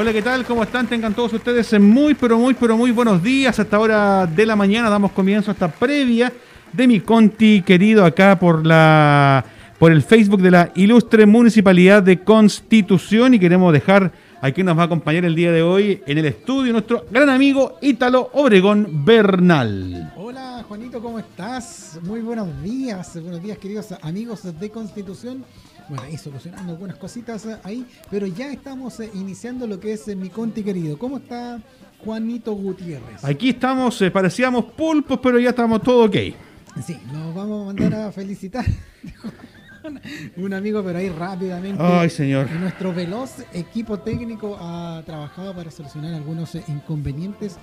Hola, ¿qué tal? ¿Cómo están? Tengan todos ustedes muy, pero muy, pero muy buenos días. Hasta hora de la mañana damos comienzo a esta previa de mi Conti querido acá por la por el Facebook de la Ilustre Municipalidad de Constitución y queremos dejar a quien nos va a acompañar el día de hoy en el estudio nuestro gran amigo Ítalo Obregón Bernal. Hola Juanito, ¿cómo estás? Muy buenos días, buenos días queridos amigos de Constitución. Bueno, ahí solucionando algunas cositas ahí, pero ya estamos eh, iniciando lo que es eh, mi conti querido. ¿Cómo está Juanito Gutiérrez? Aquí estamos, eh, parecíamos pulpos, pero ya estamos todo ok. Sí, nos vamos a mandar a felicitar. un amigo, pero ahí rápidamente. Ay, señor. Nuestro veloz equipo técnico ha trabajado para solucionar algunos inconvenientes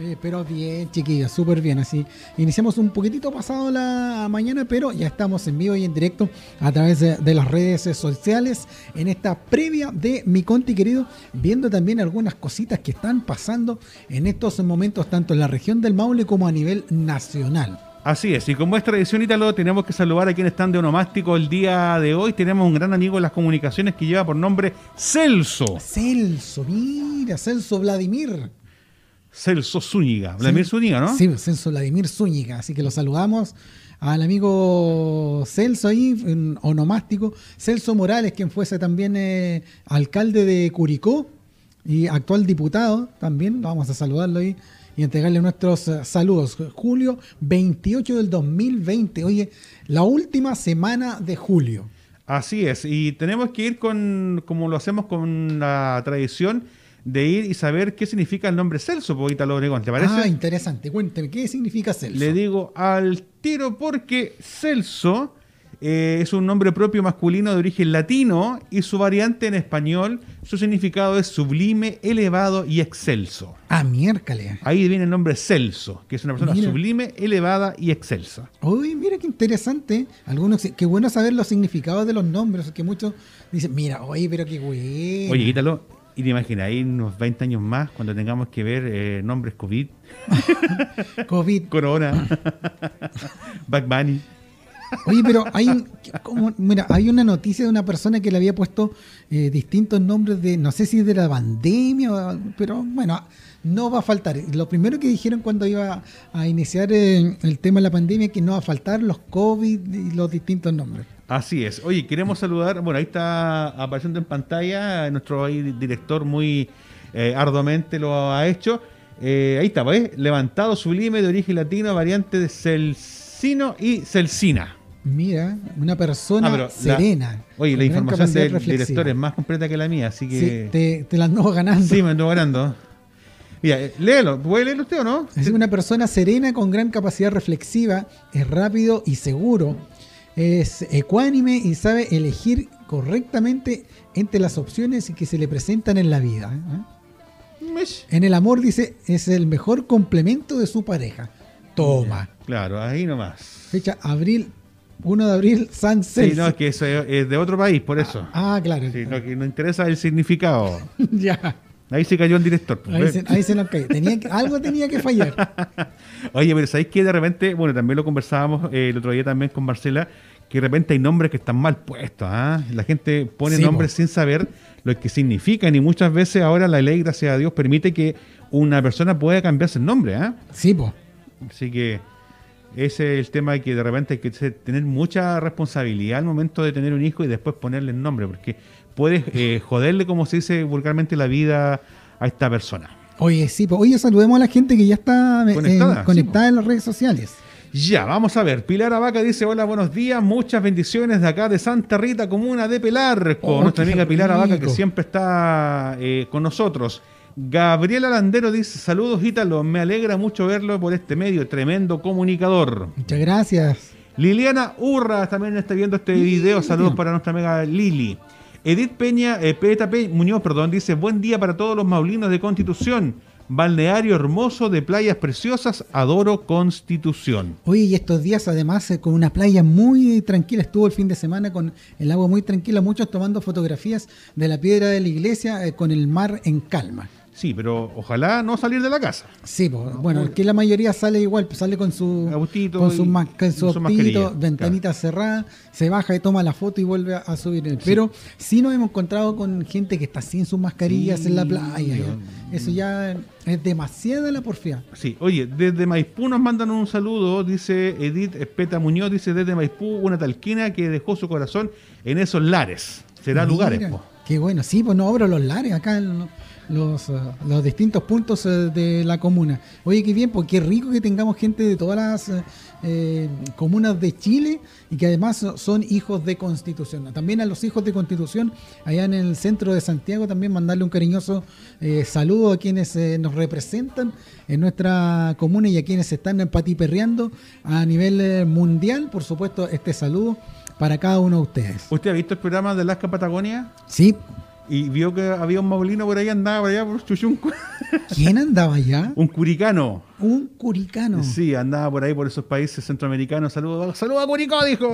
eh, pero bien, chiquillos, súper bien. Así, iniciamos un poquitito pasado la mañana, pero ya estamos en vivo y en directo a través de, las redes sociales en esta previa de mi Conti querido, viendo también algunas cositas que están pasando en estos momentos, tanto en la región del Maule como a nivel nacional. Así es, y como es tradición ítalo, tenemos que saludar a quienes están de onomástico el día de hoy. Tenemos un gran amigo en las comunicaciones que lleva por nombre Celso. Celso, mira, Celso Vladimir. Celso Zúñiga. Vladimir Zúñiga, ¿no? Sí, Celso Vladimir Zúñiga. Así que lo saludamos al amigo Celso ahí, onomástico. Celso Morales, quien fuese también eh, alcalde de Curicó y actual diputado también. Vamos a saludarlo ahí y entregarle nuestros eh, saludos. Julio 28 del 2020. Oye, la última semana de julio. Así es, y tenemos que ir con, como lo hacemos con la tradición, de ir y saber qué significa el nombre Celso, poquita lo ¿te parece? Ah, interesante. Cuénteme, ¿qué significa Celso? Le digo al tiro porque Celso eh, es un nombre propio masculino de origen latino y su variante en español, su significado es sublime, elevado y excelso. Ah, miércoles. Ahí viene el nombre Celso, que es una persona sublime, elevada y excelsa. Uy, mira qué interesante. Algunos, qué bueno saber los significados de los nombres, que muchos dicen, mira, oye, pero qué bueno. Oye, quítalo y te imaginas, ahí unos 20 años más, cuando tengamos que ver eh, nombres COVID. COVID. Corona. Back Bunny. Oye, pero hay un, mira, hay una noticia de una persona que le había puesto eh, distintos nombres de, no sé si de la pandemia, pero bueno, no va a faltar. Lo primero que dijeron cuando iba a iniciar eh, el tema de la pandemia es que no va a faltar los COVID y los distintos nombres. Así es. Oye, queremos saludar, bueno, ahí está apareciendo en pantalla, nuestro director muy eh, arduamente lo ha hecho. Ahí está, ¿ves? Levantado sublime de origen latino, variante de Celcino y Celcina. Mira, una persona ah, serena. oye, la información del director es más completa que la mía, así que... Sí, te, la ando ganando. Sí, me ando ganando. Mira, eh, léelo, ¿puede leerlo usted o no? Es una persona serena con gran capacidad reflexiva, es rápido y seguro es ecuánime y sabe elegir correctamente entre las opciones que se le presentan en la vida. ¿eh? En el amor, dice, es el mejor complemento de su pareja. Toma. Claro, ahí nomás. Fecha abril 1 de abril, San Celso. Sí, no, es que eso es de otro país, por eso. Ah, claro. Sí, lo que nos interesa es el significado. ya. Ahí se cayó el director. Pues, ahí, se, nos cayó. algo tenía que fallar. Oye, pero ¿sabéis que de repente, bueno, también lo conversábamos eh, el otro día también con Marcela, que de repente hay nombres que están mal puestos. ¿ah? La gente pone nombres sin saber lo que significan y muchas veces ahora la ley, gracias a Dios, permite que una persona pueda cambiarse el nombre. ¿ah? Sí, pues. Así que ese es el tema que de repente hay que tener mucha responsabilidad al momento de tener un hijo y después ponerle el nombre, porque puedes eh, joderle, como se dice vulgarmente, la vida a esta persona. Oye, sí, pues, oye, saludemos a la gente que ya está eh, conectada, en las redes sociales. Ya, vamos a ver. Pilar Abaca dice: Hola, buenos días. Muchas bendiciones de acá de Santa Rita, comuna de Pelar, con oh, nuestra amiga Pilar Abaca, que siempre está eh, con nosotros. Gabriela Landero dice: Saludos, Ítalo. Me alegra mucho verlo por este medio. Tremendo comunicador. Muchas gracias. Liliana Urra también está viendo este video. Saludos para nuestra amiga Lili. Edith Peña, eh, Muñoz, perdón, dice: Buen día para todos los maulinos de Constitución balneario hermoso de playas preciosas, adoro Constitución. Oye, y estos días además eh, con una playa muy tranquila, estuvo el fin de semana con el agua muy tranquila, muchos tomando fotografías de la piedra de la iglesia eh, con el mar en calma. Sí, pero ojalá no salir de la casa. Sí, pues, bueno, es que la mayoría sale igual, pues, sale con su Autito con su, ma- con su su ventanita cerrada, se baja y toma la foto y vuelve a, a subir. Pero sí nos hemos encontrado con gente que está sin sus mascarillas Sí, en la playa. ya. Eso ya es demasiada la porfía. Sí, oye, desde Maipú nos mandan un saludo, dice Edith Espeta Muñoz, dice desde Maipú, una talquina que dejó su corazón en esos lares. Será Mira, lugares, po. Qué bueno, sí, pues no abro los lares acá en lo- los, eh, los distintos puntos eh, de la comuna. Oye, qué bien, porque qué rico que tengamos gente de todas las eh, comunas de Chile y que además so- son hijos de Constitución. También a los hijos de Constitución, allá en el centro de Santiago, también mandarle un cariñoso eh, saludo a quienes eh, nos representan en nuestra comuna y a quienes están patiperreando a nivel mundial. Por supuesto, este saludo para cada uno de ustedes. ¿Usted ha visto el programa de Alaska Patagonia? Sí, Y vio que había un maulino por ahí, andaba por allá por Chuchunco. ¿quién andaba allá? un curicano. Un curicano. Sí, andaba por ahí por esos países centroamericanos. Saludos, saludos a Curicó, dijo.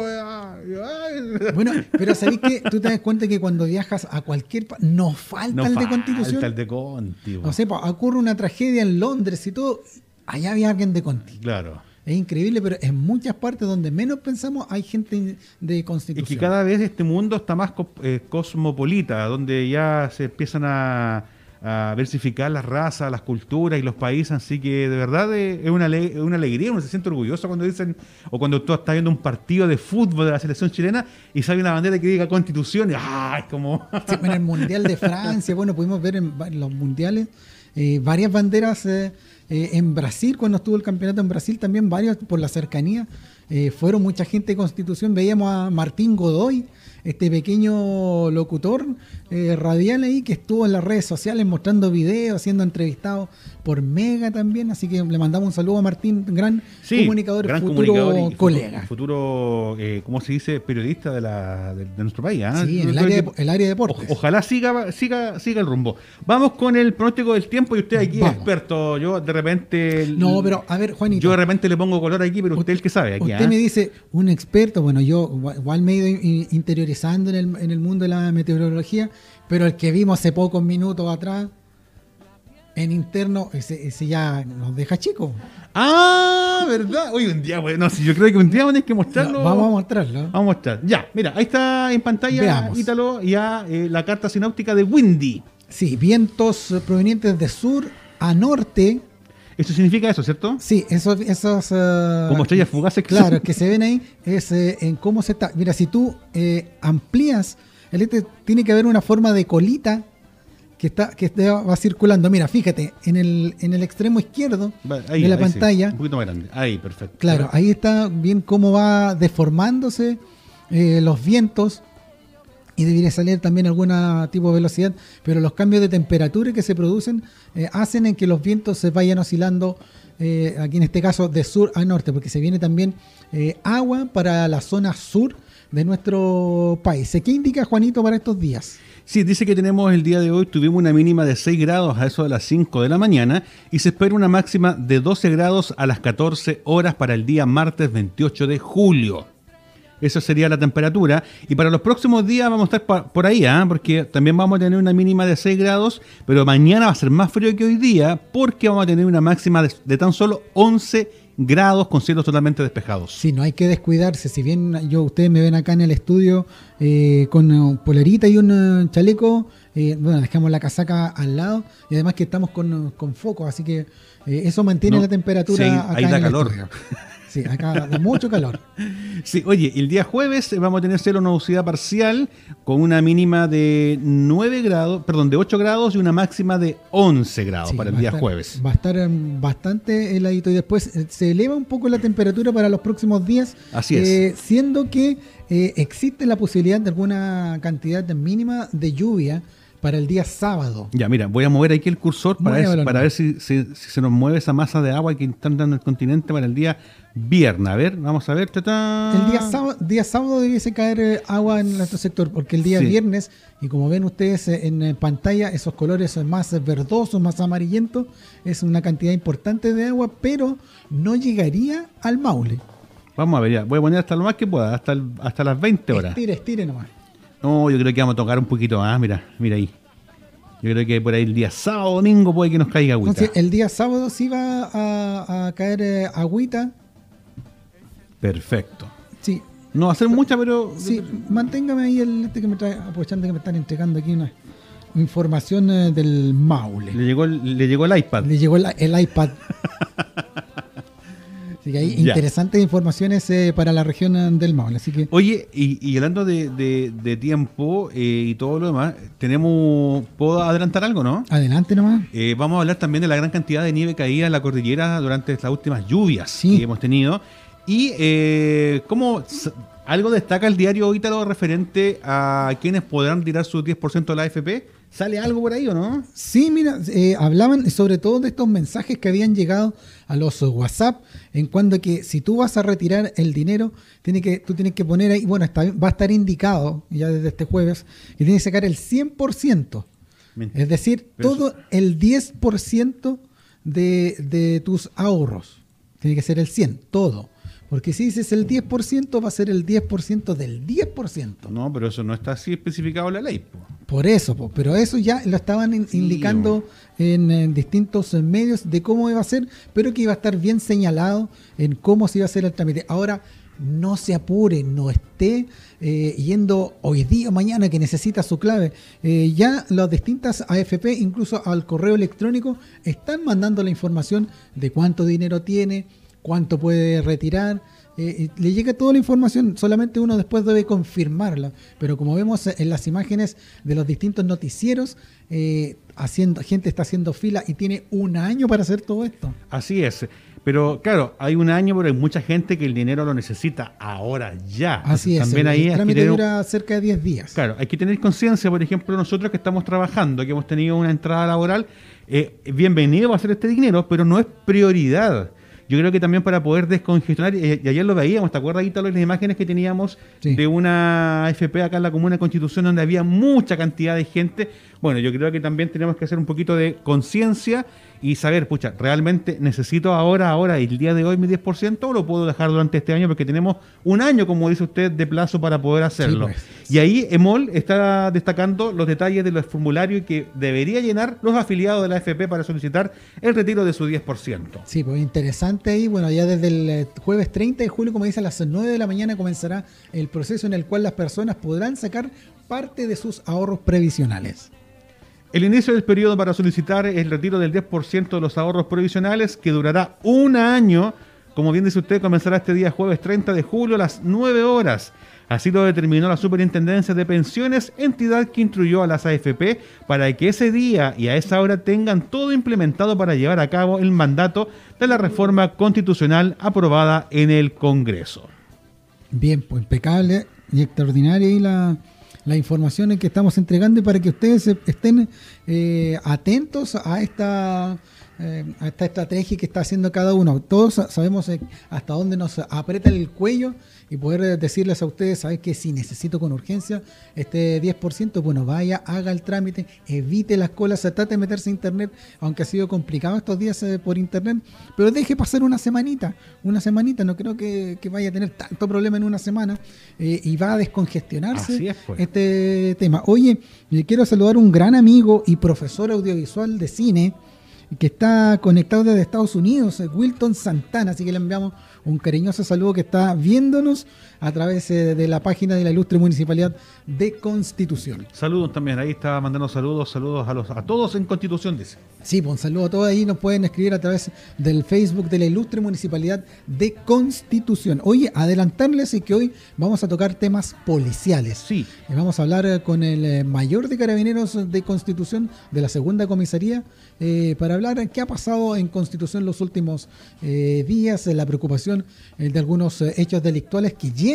Bueno, pero ¿sabéis que tú te das cuenta que cuando viajas a cualquier país, nos falta No el de falta Constitución? el de Conti. No sé, ocurre una tragedia en Londres y todo, allá había alguien de Conti. Claro. Es increíble, pero en muchas partes donde menos pensamos hay gente de Constitución. que cada vez este mundo está más eh, cosmopolita, donde ya se empiezan a, a versificar las razas, las culturas y los países, así que de verdad eh, es una, ale- es una alegría, uno se siente orgulloso cuando dicen, o cuando tú estás viendo un partido de fútbol de la selección chilena y sale una bandera que diga constitución, y ¡ah! es como... Sí, en el Mundial de Francia, bueno, pudimos ver en los mundiales eh, varias banderas eh, eh, en Brasil, cuando estuvo el campeonato en Brasil, también varios por la cercanía. eh, fueron mucha gente de Constitución, veíamos a Martín Godoy, este pequeño locutor eh, radial ahí que estuvo en las redes sociales mostrando videos, siendo entrevistado por Mega también, así que le mandamos un saludo a Martín, gran Sí, comunicador, gran futuro comunicador y futuro- colega. Futuro, eh, ¿cómo se dice? Periodista de, la, de, de nuestro país. ¿ah? Sí, en el área, de, el área de deportes. O- ojalá siga, siga, siga el rumbo. Vamos con el pronóstico del tiempo y usted aquí es experto. Yo de repente. No, pero a ver, Juanito. Yo de repente le pongo color aquí, pero usted es el que sabe. Aquí, Usted ¿ah? me dice, un experto, bueno, yo igual- me he ido in- interiorizando en el, en el mundo de la meteorología, pero el que vimos hace pocos minutos atrás, en interno, ese, ese ya nos deja chico. Ah, ¿verdad? Hoy un día, bueno, si yo creo que un día tener que mostrarlo. Vamos a mostrarlo. Vamos a mostrar. Ya, mira, ahí está en pantalla, Veamos. Ítalo, ya eh, la carta sináptica de Windy. Sí, vientos provenientes de sur a norte. Eso significa eso, ¿cierto? Sí, esos, esos eh, Como estrellas fugaces Claro, que se ven ahí es eh, en cómo se está. Mira, si tú eh, amplías, el este tiene que haber una forma de colita que está que está- va circulando. Mira, fíjate, en el, en el extremo izquierdo ahí, de la ahí sí, pantalla, un poquito más grande. Ahí, perfecto. claro, ahí está bien cómo va deformándose eh, los vientos y debería salir también algún tipo de velocidad, pero los cambios de temperatura que se producen eh, hacen en que los vientos se vayan oscilando, eh, aquí en este caso de sur a norte, porque se viene también agua para la zona sur de nuestro país. ¿Qué indica Juanito para estos días? Sí, dice que tenemos el día de hoy, tuvimos una mínima de 6 grados a eso de las 5 de la mañana y se espera una máxima de 12 grados a las 14 horas para el día martes 28 de julio. Esa sería la temperatura. Y para los próximos días vamos a estar por ahí, ¿ah? porque también vamos a tener una mínima de 6 grados, pero mañana va a ser más frío que hoy día porque vamos a tener una máxima de, de tan solo 11 grados con cielos totalmente despejados. Sí, no hay que descuidarse. Si bien yo ustedes me ven acá en el estudio eh, con polerita y un eh, chaleco, eh, bueno, dejamos la casaca al lado y además que estamos con, con foco, así que eh, eso mantiene No, la temperatura sí, acá ahí da en el calor. estudio. Sí, acá da mucho calor. Sí, oye, el día jueves eh, vamos a tener cielo nubosidad parcial con una mínima de 9 grados, perdón, de 8 grados y una máxima de 11 grados Sí, para el día estar- jueves. Va a estar em, bastante heladito y después eh, se eleva un poco la temperatura para los próximos días. Así es. eh, siendo que eh, existe la posibilidad de alguna cantidad mínima de lluvia para el día sábado. Ya, mira, voy a mover aquí el cursor para, para ver si, si- si se nos mueve esa masa de agua que están dando en el continente para el día viernes. A ver, vamos a ver. ¡tatán! El día sábado, día sábado debiese caer eh, agua en nuestro sector, porque el día Sí. viernes, y como ven ustedes eh, en eh, pantalla, esos colores son más verdosos, más amarillentos, es una cantidad importante de agua, pero no llegaría al Maule. Vamos a ver, ya. Voy a poner hasta lo más que pueda, hasta, el- hasta las 20 horas. Estire, estire nomás. No, yo creo que vamos a tocar un poquito más. Mira, mira ahí. Yo creo que por ahí el día sábado domingo puede que nos caiga agüita. Entonces, el día sábado sí va a, a caer agüita. Perfecto. Sí, No va a ser mucha, pero. sí, manténgame ahí el este que me trae, aprovechando que me están entregando aquí una información eh, del Maule. Le llegó, el- le llegó el iPad. Le llegó el, el iPad. Así que hay Ya. interesantes informaciones eh, para la región eh, del Maule. Así que Oye, y, y hablando de, de- de tiempo eh, y todo lo demás, tenemos. ¿Puedo adelantar algo, no? adelante nomás. Eh, vamos a hablar también de la gran cantidad de nieve caída en la cordillera durante las últimas lluvias Sí. que hemos tenido. Y eh, cómo algo destaca el diario Ítalo referente a quienes podrán tirar su 10% de la AFP. ¿Sale algo por ahí o no? Sí, mira, eh, hablaban sobre todo de estos mensajes que habían llegado a los WhatsApp en cuanto a que si tú vas a retirar el dinero, tiene que, tú tienes que poner ahí, bueno, está, va a estar indicado ya desde este jueves, que tienes que sacar el 100%, es decir, Pero todo el 10% de, de tus ahorros. Tiene que ser el 100, todo. Porque si dices el 10%, va a ser el 10% del 10%. No, pero eso no está así especificado en la ley. po. Por eso, po, pero eso ya lo estaban in- Sí, indicando en, en distintos medios de cómo iba a ser, pero que iba a estar bien señalado en cómo se iba a hacer el trámite. Ahora, no se apure, no esté eh, yendo hoy día o mañana que necesita su clave. Eh, ya las distintas AFP, incluso al correo electrónico, están mandando la información de cuánto dinero tiene, cuánto puede retirar. eh, le llega toda la información, solamente uno después debe confirmarla. Pero como vemos en las imágenes de los distintos noticieros, eh, haciendo, gente está haciendo fila y tiene un año para hacer todo esto. Así es. Pero claro, hay un año, pero hay mucha gente que el dinero lo necesita ahora ya. Así es, También el, ahí el trámite tener dura cerca de 10 días. Claro, hay que tener conciencia, por ejemplo, nosotros que estamos trabajando, que hemos tenido una entrada laboral, eh, bienvenido va a ser este dinero, pero no es prioridad. Yo creo que también para poder descongestionar, y, y ayer lo veíamos, ¿te acuerdas, Ítalo, las imágenes que teníamos Sí. de una AFP acá en la Comuna de Constitución donde había mucha cantidad de gente? Bueno, yo creo que también tenemos que hacer un poquito de conciencia y saber, pucha, ¿realmente necesito ahora, ahora, el día de hoy mi 10% o lo puedo dejar durante este año? Porque tenemos un año, como dice usted, de plazo para poder hacerlo. pues. Y ahí EMOL está destacando los detalles de los formularios que debería llenar los afiliados de la AFP para solicitar el retiro de su 10%. Sí, pues interesante ahí. Bueno, ya desde el eh, jueves 30 de julio, como dice, a las 9 de la mañana comenzará el proceso en el cual las personas podrán sacar parte de sus ahorros previsionales. El inicio del periodo para solicitar el retiro del 10% de los ahorros provisionales, que durará un año, como bien dice usted, comenzará este día jueves 30 de julio a las 9 horas. Así lo determinó la Superintendencia de Pensiones, entidad que instruyó a las AFP para que ese día y a esa hora tengan todo implementado para llevar a cabo el mandato de la reforma constitucional aprobada en el Congreso. Bien, pues impecable y extraordinaria ahí la, la información que estamos entregando y para que ustedes estén eh, atentos a esta, eh, a esta estrategia que está haciendo cada uno. Todos sa- sabemos eh, hasta dónde nos aprieta el cuello y poder eh, decirles a ustedes, ¿sabes que Si necesito con urgencia este 10%, bueno, vaya, haga el trámite, evite las colas, trate de meterse a internet, aunque ha sido complicado estos días eh, por internet, pero deje pasar una semanita, una semanita, no creo que, que vaya a tener tanto problema en una semana eh, y va a descongestionarse es, pues. este tema. Oye, yo quiero saludar a un gran amigo y profesor audiovisual de cine que está conectado desde Estados Unidos, Wilton Santana, así que le enviamos un cariñoso saludo que está viéndonos a través eh, de la página de la ilustre Municipalidad de Constitución. Saludos también, ahí está mandando saludos, saludos a, los, a todos en Constitución, dice. Sí, pues un saludo a todos ahí, nos pueden escribir a través del Facebook de la ilustre Municipalidad de Constitución. Oye, adelantarles y que hoy vamos a tocar temas policiales. Sí. Vamos a hablar eh, con el eh, mayor de carabineros de Constitución de la segunda comisaría eh, para hablar qué ha pasado en Constitución los últimos eh, días, la preocupación eh, de algunos hechos delictuales que llegan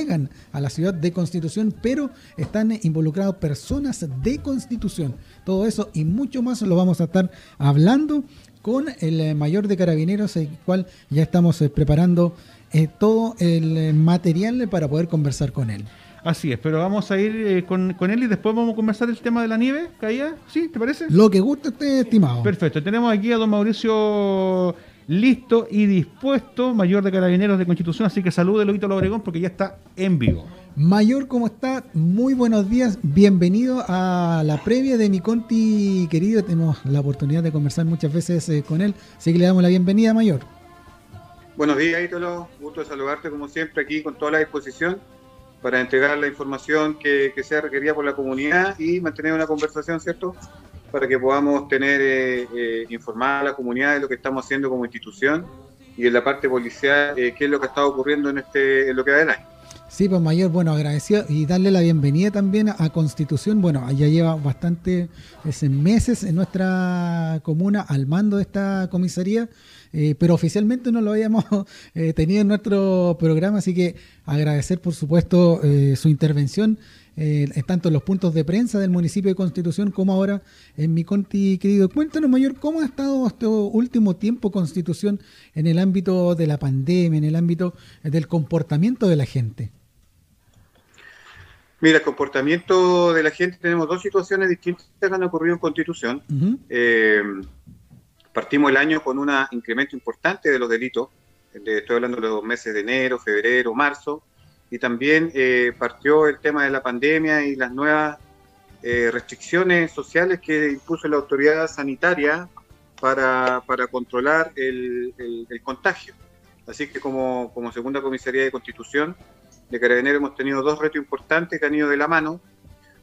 a la ciudad de Constitución, pero están involucrados personas de Constitución. Todo eso y mucho más lo vamos a estar hablando con el eh, mayor de carabineros, el cual ya estamos eh, preparando eh, todo el material para poder conversar con él. Así es, pero vamos a ir eh, con, con él y después vamos a conversar el tema de la nieve, caía, ¿sí? ¿Te parece? Lo que guste estimado. Perfecto, tenemos aquí a don Mauricio listo y dispuesto, mayor de carabineros de Constitución, así que salude Lobito Lobregón porque ya está en vivo. Mayor, ¿cómo está? Muy buenos días, bienvenido a la previa de mi Conti querido, tenemos la oportunidad de conversar muchas veces eh, con él, así que le damos la bienvenida, Mayor. Buenos días, Ítalo, gusto de saludarte como siempre aquí con toda la disposición para entregar la información que, sea requerida por la comunidad y mantener una conversación, ¿cierto? Para que podamos tener eh, eh, informada a la comunidad de lo que estamos haciendo como institución y en la parte policial eh, qué es lo que está ocurriendo en, este, en lo que va del. Sí, pues mayor, bueno, agradecido y darle la bienvenida también a Constitución. Bueno, ya lleva bastante meses en nuestra comuna al mando de esta comisaría eh, pero oficialmente no lo habíamos eh, tenido en nuestro programa, así que agradecer por supuesto eh, su intervención, tanto en los puntos de prensa del municipio de Constitución como ahora en mi Conti querido. Cuéntanos, Mayor, ¿cómo ha estado este último tiempo Constitución en el ámbito de la pandemia, en el ámbito del comportamiento de la gente? Mira, el comportamiento de la gente, tenemos dos situaciones distintas que han ocurrido en Constitución. Partimos el año con un incremento importante de los delitos, estoy hablando de los meses de enero, febrero, marzo, y también eh, partió el tema de la pandemia y las nuevas eh, restricciones sociales que impuso la autoridad sanitaria para, controlar el, contagio. Así que como, como segunda comisaría de Constitución de Carabineros hemos tenido dos retos importantes que han ido de la mano.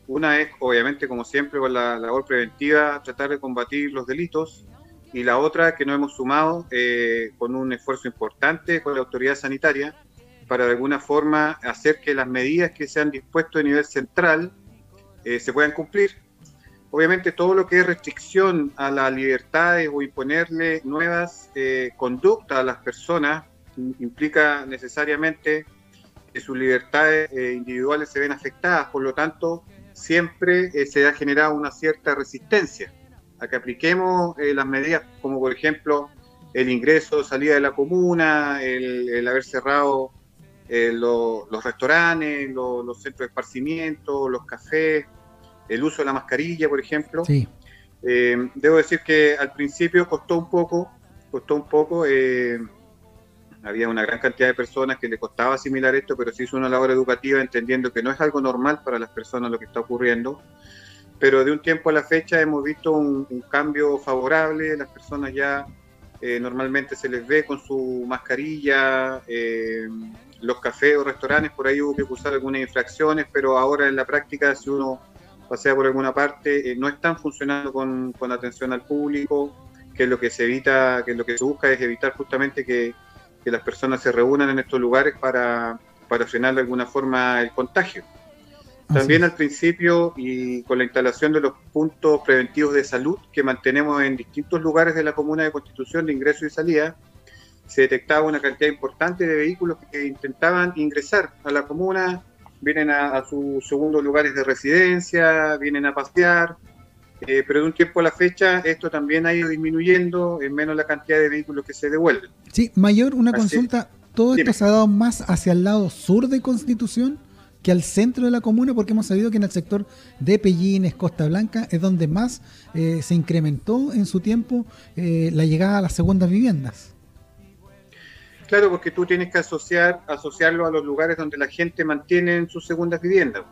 Una es, obviamente, como siempre, con la labor preventiva, tratar de combatir los delitos y la otra que nos hemos sumado eh, con un esfuerzo importante con la autoridad sanitaria para de alguna forma hacer que las medidas que se han dispuesto a nivel central eh, se puedan cumplir. Obviamente todo lo que es restricción a las libertades o imponerle nuevas eh, conductas a las personas implica necesariamente que sus libertades individuales se ven afectadas, por lo tanto siempre se ha generado una cierta resistencia a que apliquemos eh, las medidas como por ejemplo el ingreso, salida de la comuna, el, haber cerrado eh, los restaurantes, los centros de esparcimiento, los cafés, el uso de la mascarilla, por ejemplo. Eh, debo decir que al principio costó un poco, costó un poco, había una gran cantidad de personas que le costaba asimilar esto, pero se hizo una labor educativa entendiendo que no es algo normal para las personas lo que está ocurriendo pero de un tiempo a la fecha hemos visto un, cambio favorable, las personas ya eh, normalmente se les ve con su mascarilla, eh, los cafés o restaurantes, por ahí hubo que usar algunas infracciones, pero ahora en la práctica si uno pasea por alguna parte, eh, no están funcionando con, con, atención al público, que es lo que se evita, que lo que se busca es evitar justamente que, que las personas se reúnan en estos lugares para, para frenar de alguna forma el contagio. También al principio y con la instalación de los puntos preventivos de salud que mantenemos en distintos lugares de la comuna de Constitución de ingreso y salida, se detectaba una cantidad importante de vehículos que intentaban ingresar a la comuna, vienen a, sus segundos lugares de residencia, vienen a pasear, eh, pero de un tiempo a la fecha esto también ha ido disminuyendo, en menos la cantidad de vehículos que se devuelven. Sí, mayor, una consulta, ¿todo esto se ha dado más hacia el lado sur de Constitución? que al centro de la comuna, porque hemos sabido que en el sector de Pellines, Costa Blanca, es donde más eh, se incrementó en su tiempo eh, la llegada a las segundas viviendas. Claro, porque tú tienes que asociar, asociarlo a los lugares donde la gente mantiene sus segundas viviendas.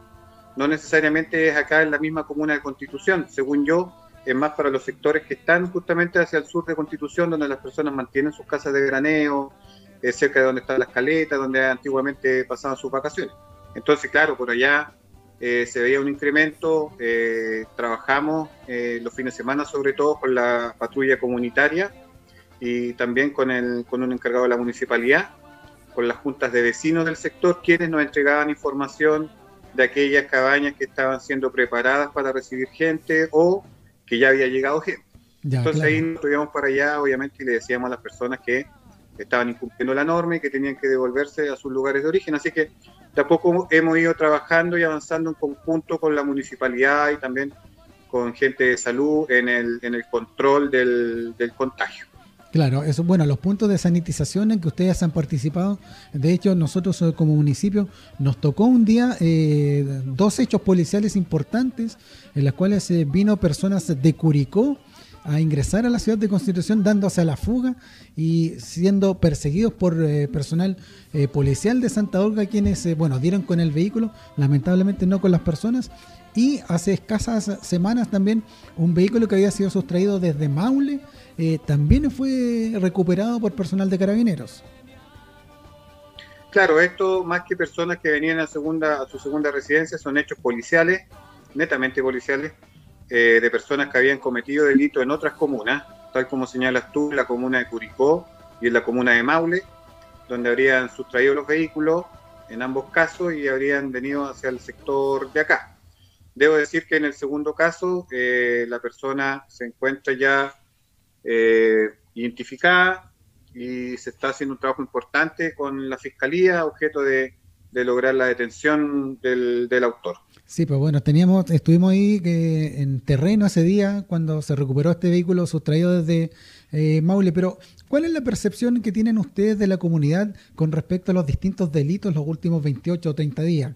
No necesariamente es acá en la misma comuna de Constitución. Según yo, es más para los sectores que están justamente hacia el sur de Constitución, donde las personas mantienen sus casas de veraneo, eh, cerca de donde están las caletas, donde antiguamente pasaban sus vacaciones. Entonces, claro, por allá eh, se veía un incremento, eh, trabajamos los fines de semana sobre todo con la patrulla comunitaria y también con, el, con un encargado de la municipalidad, con las juntas de vecinos del sector, quienes nos entregaban información de aquellas cabañas que estaban siendo preparadas para recibir gente o que ya había llegado gente. Entonces ahí nos íbamos para allá, obviamente, y le decíamos a las personas que estaban incumpliendo la norma y que tenían que devolverse a sus lugares de origen. Así que Tampoco hemos ido trabajando y avanzando en conjunto con la municipalidad y también con gente de salud en el, en el control del, contagio. Claro, eso, bueno, los puntos de sanitización en que ustedes han participado, de hecho nosotros eh, como municipio nos tocó un día eh, dos hechos policiales importantes en los cuales eh, vino personas de Curicó a ingresar a la ciudad de Constitución dándose a la fuga y siendo perseguidos por personal policial de Santa Olga quienes, bueno, dieron con el vehículo, lamentablemente no con las personas. Y hace escasas semanas también un vehículo que había sido sustraído desde Maule también fue recuperado por personal de carabineros. Claro, esto más que personas que venían a, segunda, a su segunda residencia son hechos policiales, netamente policiales, eh, de personas que habían cometido delitos en otras comunas, tal como señalas tú, en la comuna de Curicó y en la comuna de Maule, donde habrían sustraído los vehículos en ambos casos y habrían venido hacia el sector de acá. Debo decir que en el segundo caso eh, la persona se encuentra ya eh, identificada, y se está haciendo un trabajo importante con la fiscalía, objeto de, lograr la detención del, autor. Sí, pues bueno, teníamos, estuvimos ahí que en terreno ese día cuando se recuperó este vehículo sustraído desde eh, Maule, pero ¿cuál es la percepción que tienen ustedes de la comunidad con respecto a los distintos delitos los últimos 28 o 30 días?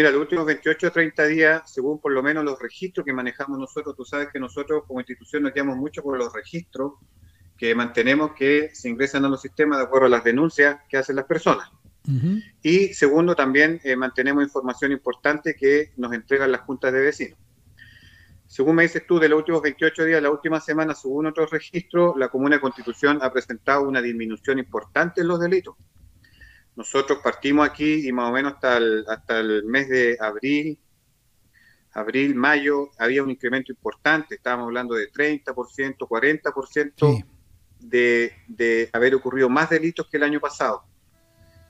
Mira, los últimos 28 o 30 días, según por lo menos los registros que manejamos nosotros, tú sabes que nosotros como institución nos guiamos mucho por los registros que mantenemos que se ingresan a los sistemas de acuerdo a las denuncias que hacen las personas. Y segundo, también eh, mantenemos información importante que nos entregan las juntas de vecinos. Según me dices tú, de los últimos 28 días, la última semana, según otros registros, la Comuna de Constitución ha presentado una disminución importante en los delitos. Nosotros partimos aquí y más o menos hasta el, hasta el mes de abril, abril, mayo, había un incremento importante. Estábamos hablando de 30%, 40% de, de, haber ocurrido más delitos que el año pasado.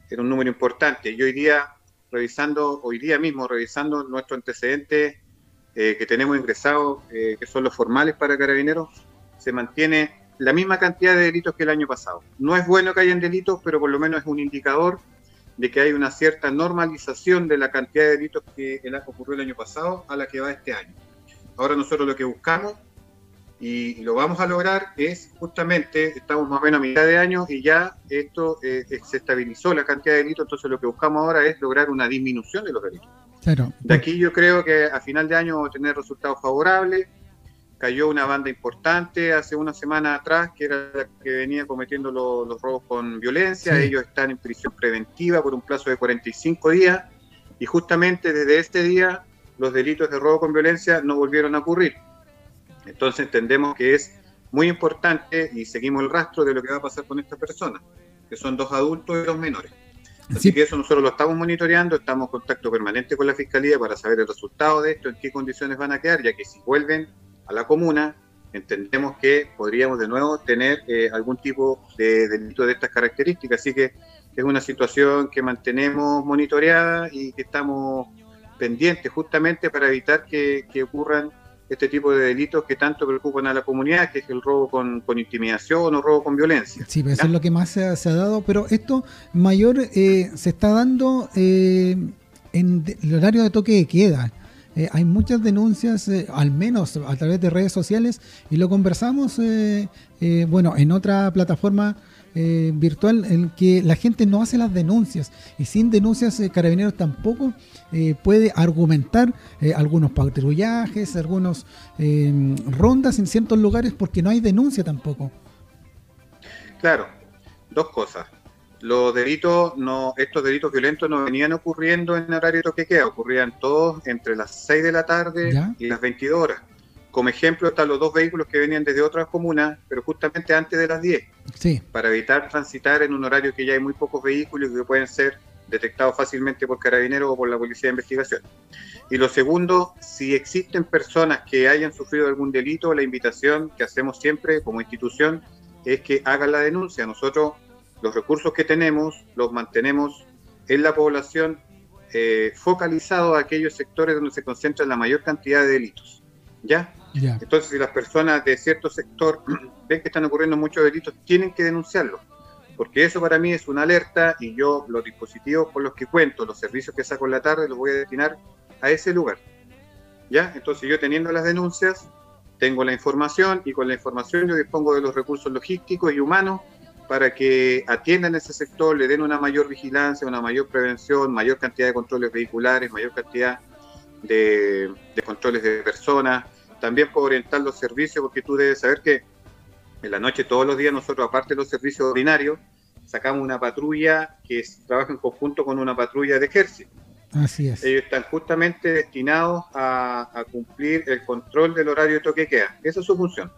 Era un número importante. Y hoy día, revisando, hoy día mismo, revisando nuestros antecedentes eh, que tenemos ingresados, eh, que son los formales para carabineros, se mantiene la misma cantidad de delitos que el año pasado. No es bueno que hayan delitos, pero por lo menos es un indicador de que hay una cierta normalización de la cantidad de delitos que ocurrió el año pasado a la que va este año. Ahora nosotros lo que buscamos y, lo vamos a lograr es justamente, estamos más o menos a mitad de año y ya esto eh, se estabilizó la cantidad de delitos, entonces lo que buscamos ahora es lograr una disminución de los delitos. De aquí yo creo que a final de año vamos a tener resultados favorables. Cayó una banda importante hace una semana atrás, que era la que venía cometiendo los, robos con violencia. Ellos están en prisión preventiva por un plazo de 45 días y justamente desde este día los delitos de robo con violencia no volvieron a ocurrir. Entonces entendemos que es muy importante y seguimos el rastro de lo que va a pasar con estas personas, que son dos adultos y dos menores. Así que eso nosotros lo estamos monitoreando, estamos en contacto permanente con la Fiscalía para saber el resultado de esto, en qué condiciones van a quedar, ya que si vuelven a la comuna, entendemos que podríamos de nuevo tener eh, algún tipo de delito de estas características. Así que es una situación que mantenemos monitoreada y que estamos pendientes justamente para evitar que, que ocurran este tipo de delitos que tanto preocupan a la comunidad, que es el robo con, intimidación o robo con violencia. Sí, pero eso es lo que más se ha, dado, pero esto mayor eh, se está dando eh, en el horario de toque de queda. Eh, hay muchas denuncias, al menos a través de redes sociales, y lo conversamos, bueno, en otra plataforma eh, virtual en que la gente no hace las denuncias y sin denuncias eh, Carabineros tampoco eh, puede argumentar algunos patrullajes, algunos rondas en ciertos lugares porque no hay denuncia tampoco. Claro, dos cosas. Los delitos, no, estos delitos violentos no venían ocurriendo en horario toque queda, ocurrían todos entre las 6 de la tarde y las 22 horas. Como ejemplo están los dos vehículos que venían desde otras comunas, pero justamente antes de las 10. Sí. Para evitar transitar en un horario que ya hay muy pocos vehículos y que pueden ser detectados fácilmente por carabineros o por la policía de investigación. Y lo segundo, si existen personas que hayan sufrido algún delito, la invitación que hacemos siempre como institución es que hagan la denuncia. Nosotros los recursos que tenemos los mantenemos en la población eh, focalizados a aquellos sectores donde se concentra la mayor cantidad de delitos. ¿Ya? Entonces, si las personas de cierto sector ven que están ocurriendo muchos delitos, tienen que denunciarlo, porque eso para mí es una alerta y yo los dispositivos con los que cuento, los servicios que saco en la tarde, los voy a destinar a ese lugar. ¿Ya? Entonces, yo teniendo las denuncias, tengo la información y con la información yo dispongo de los recursos logísticos y humanos para que atiendan ese sector, le den una mayor vigilancia, una mayor prevención, mayor cantidad de controles vehiculares, mayor cantidad de, de controles de personas, también puedo orientar los servicios, porque tú debes saber que en la noche todos los días nosotros, aparte de los servicios ordinarios, sacamos una patrulla que trabaja en conjunto con una patrulla de ejército. Así es. Ellos están justamente destinados a, cumplir el control del horario de toque queda. Esa es su función.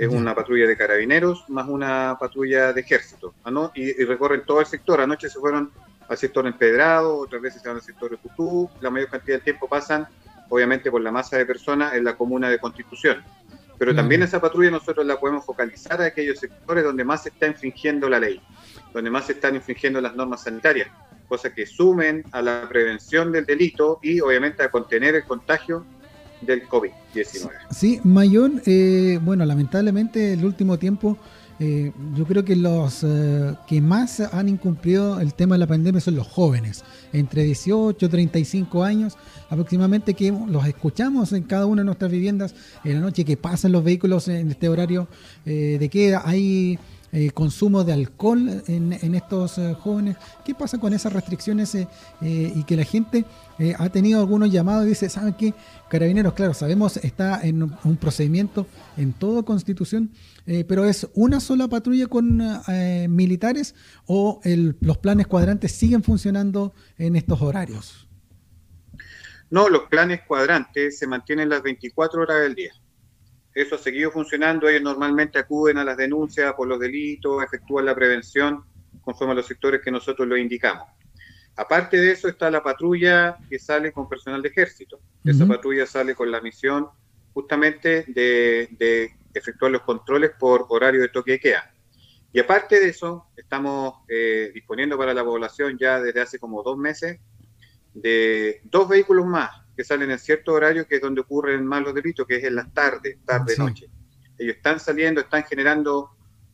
Es una patrulla de carabineros más una patrulla de ejército. ¿no? Y, recorren todo el sector. Anoche se fueron al sector empedrado, otras veces se van al sector de Tutú. La mayor cantidad del tiempo pasan, obviamente, por la masa de personas en la comuna de Constitución. Pero también esa patrulla nosotros la podemos focalizar a aquellos sectores donde más se está infringiendo la ley, donde más se están infringiendo las normas sanitarias cosas que sumen a la prevención del delito y obviamente a contener el contagio del COVID-19. Sí, Mayor, eh, bueno, lamentablemente el último tiempo eh, yo creo que los eh, que más han incumplido el tema de la pandemia son los jóvenes, entre 18 y 35 años aproximadamente, que los escuchamos en cada una de nuestras viviendas en la noche, que pasan los vehículos en este horario de queda. Hay eh, consumo de alcohol en, estos eh, jóvenes. ¿Qué pasa con esas restricciones eh, y que la gente ha tenido algunos llamados y dice, ¿saben qué? Carabineros, claro, sabemos, está en un procedimiento en toda constitución, pero es una sola patrulla con militares o los planes cuadrantes siguen funcionando en estos horarios. No, los planes cuadrantes se mantienen las 24 horas del día. Eso ha seguido funcionando. Ellos normalmente acuden a las denuncias por los delitos, efectúan la prevención conforme a los sectores que nosotros lo indicamos. Aparte de eso está la patrulla que sale con personal de ejército. Esa patrulla sale con la misión justamente de, efectuar los controles por horario de toque de queda. Y aparte de eso, estamos eh, disponiendo para la población ya desde hace como dos meses de dos vehículos más que salen en cierto horario, que es donde ocurren más los delitos, que es en las tardes, tarde-noche. Ellos están saliendo, están generando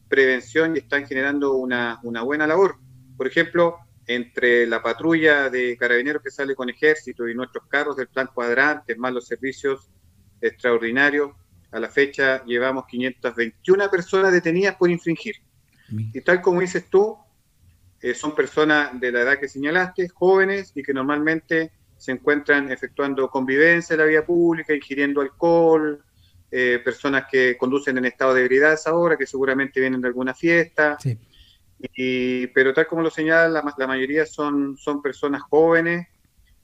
prevención y están generando una, buena labor. Por ejemplo, entre la patrulla de carabineros que sale con ejército y nuestros carros del plan cuadrante, más los servicios extraordinarios, a la fecha llevamos 521 personas detenidas por infringir. Y tal como dices tú, eh, son personas de la edad que señalaste, jóvenes y que normalmente se encuentran efectuando convivencia en la vía pública, ingiriendo alcohol, eh, personas que conducen en estado de ebriedad a esa hora, que seguramente vienen de alguna fiesta. Y, pero tal como lo señala, la, mayoría son, son personas jóvenes,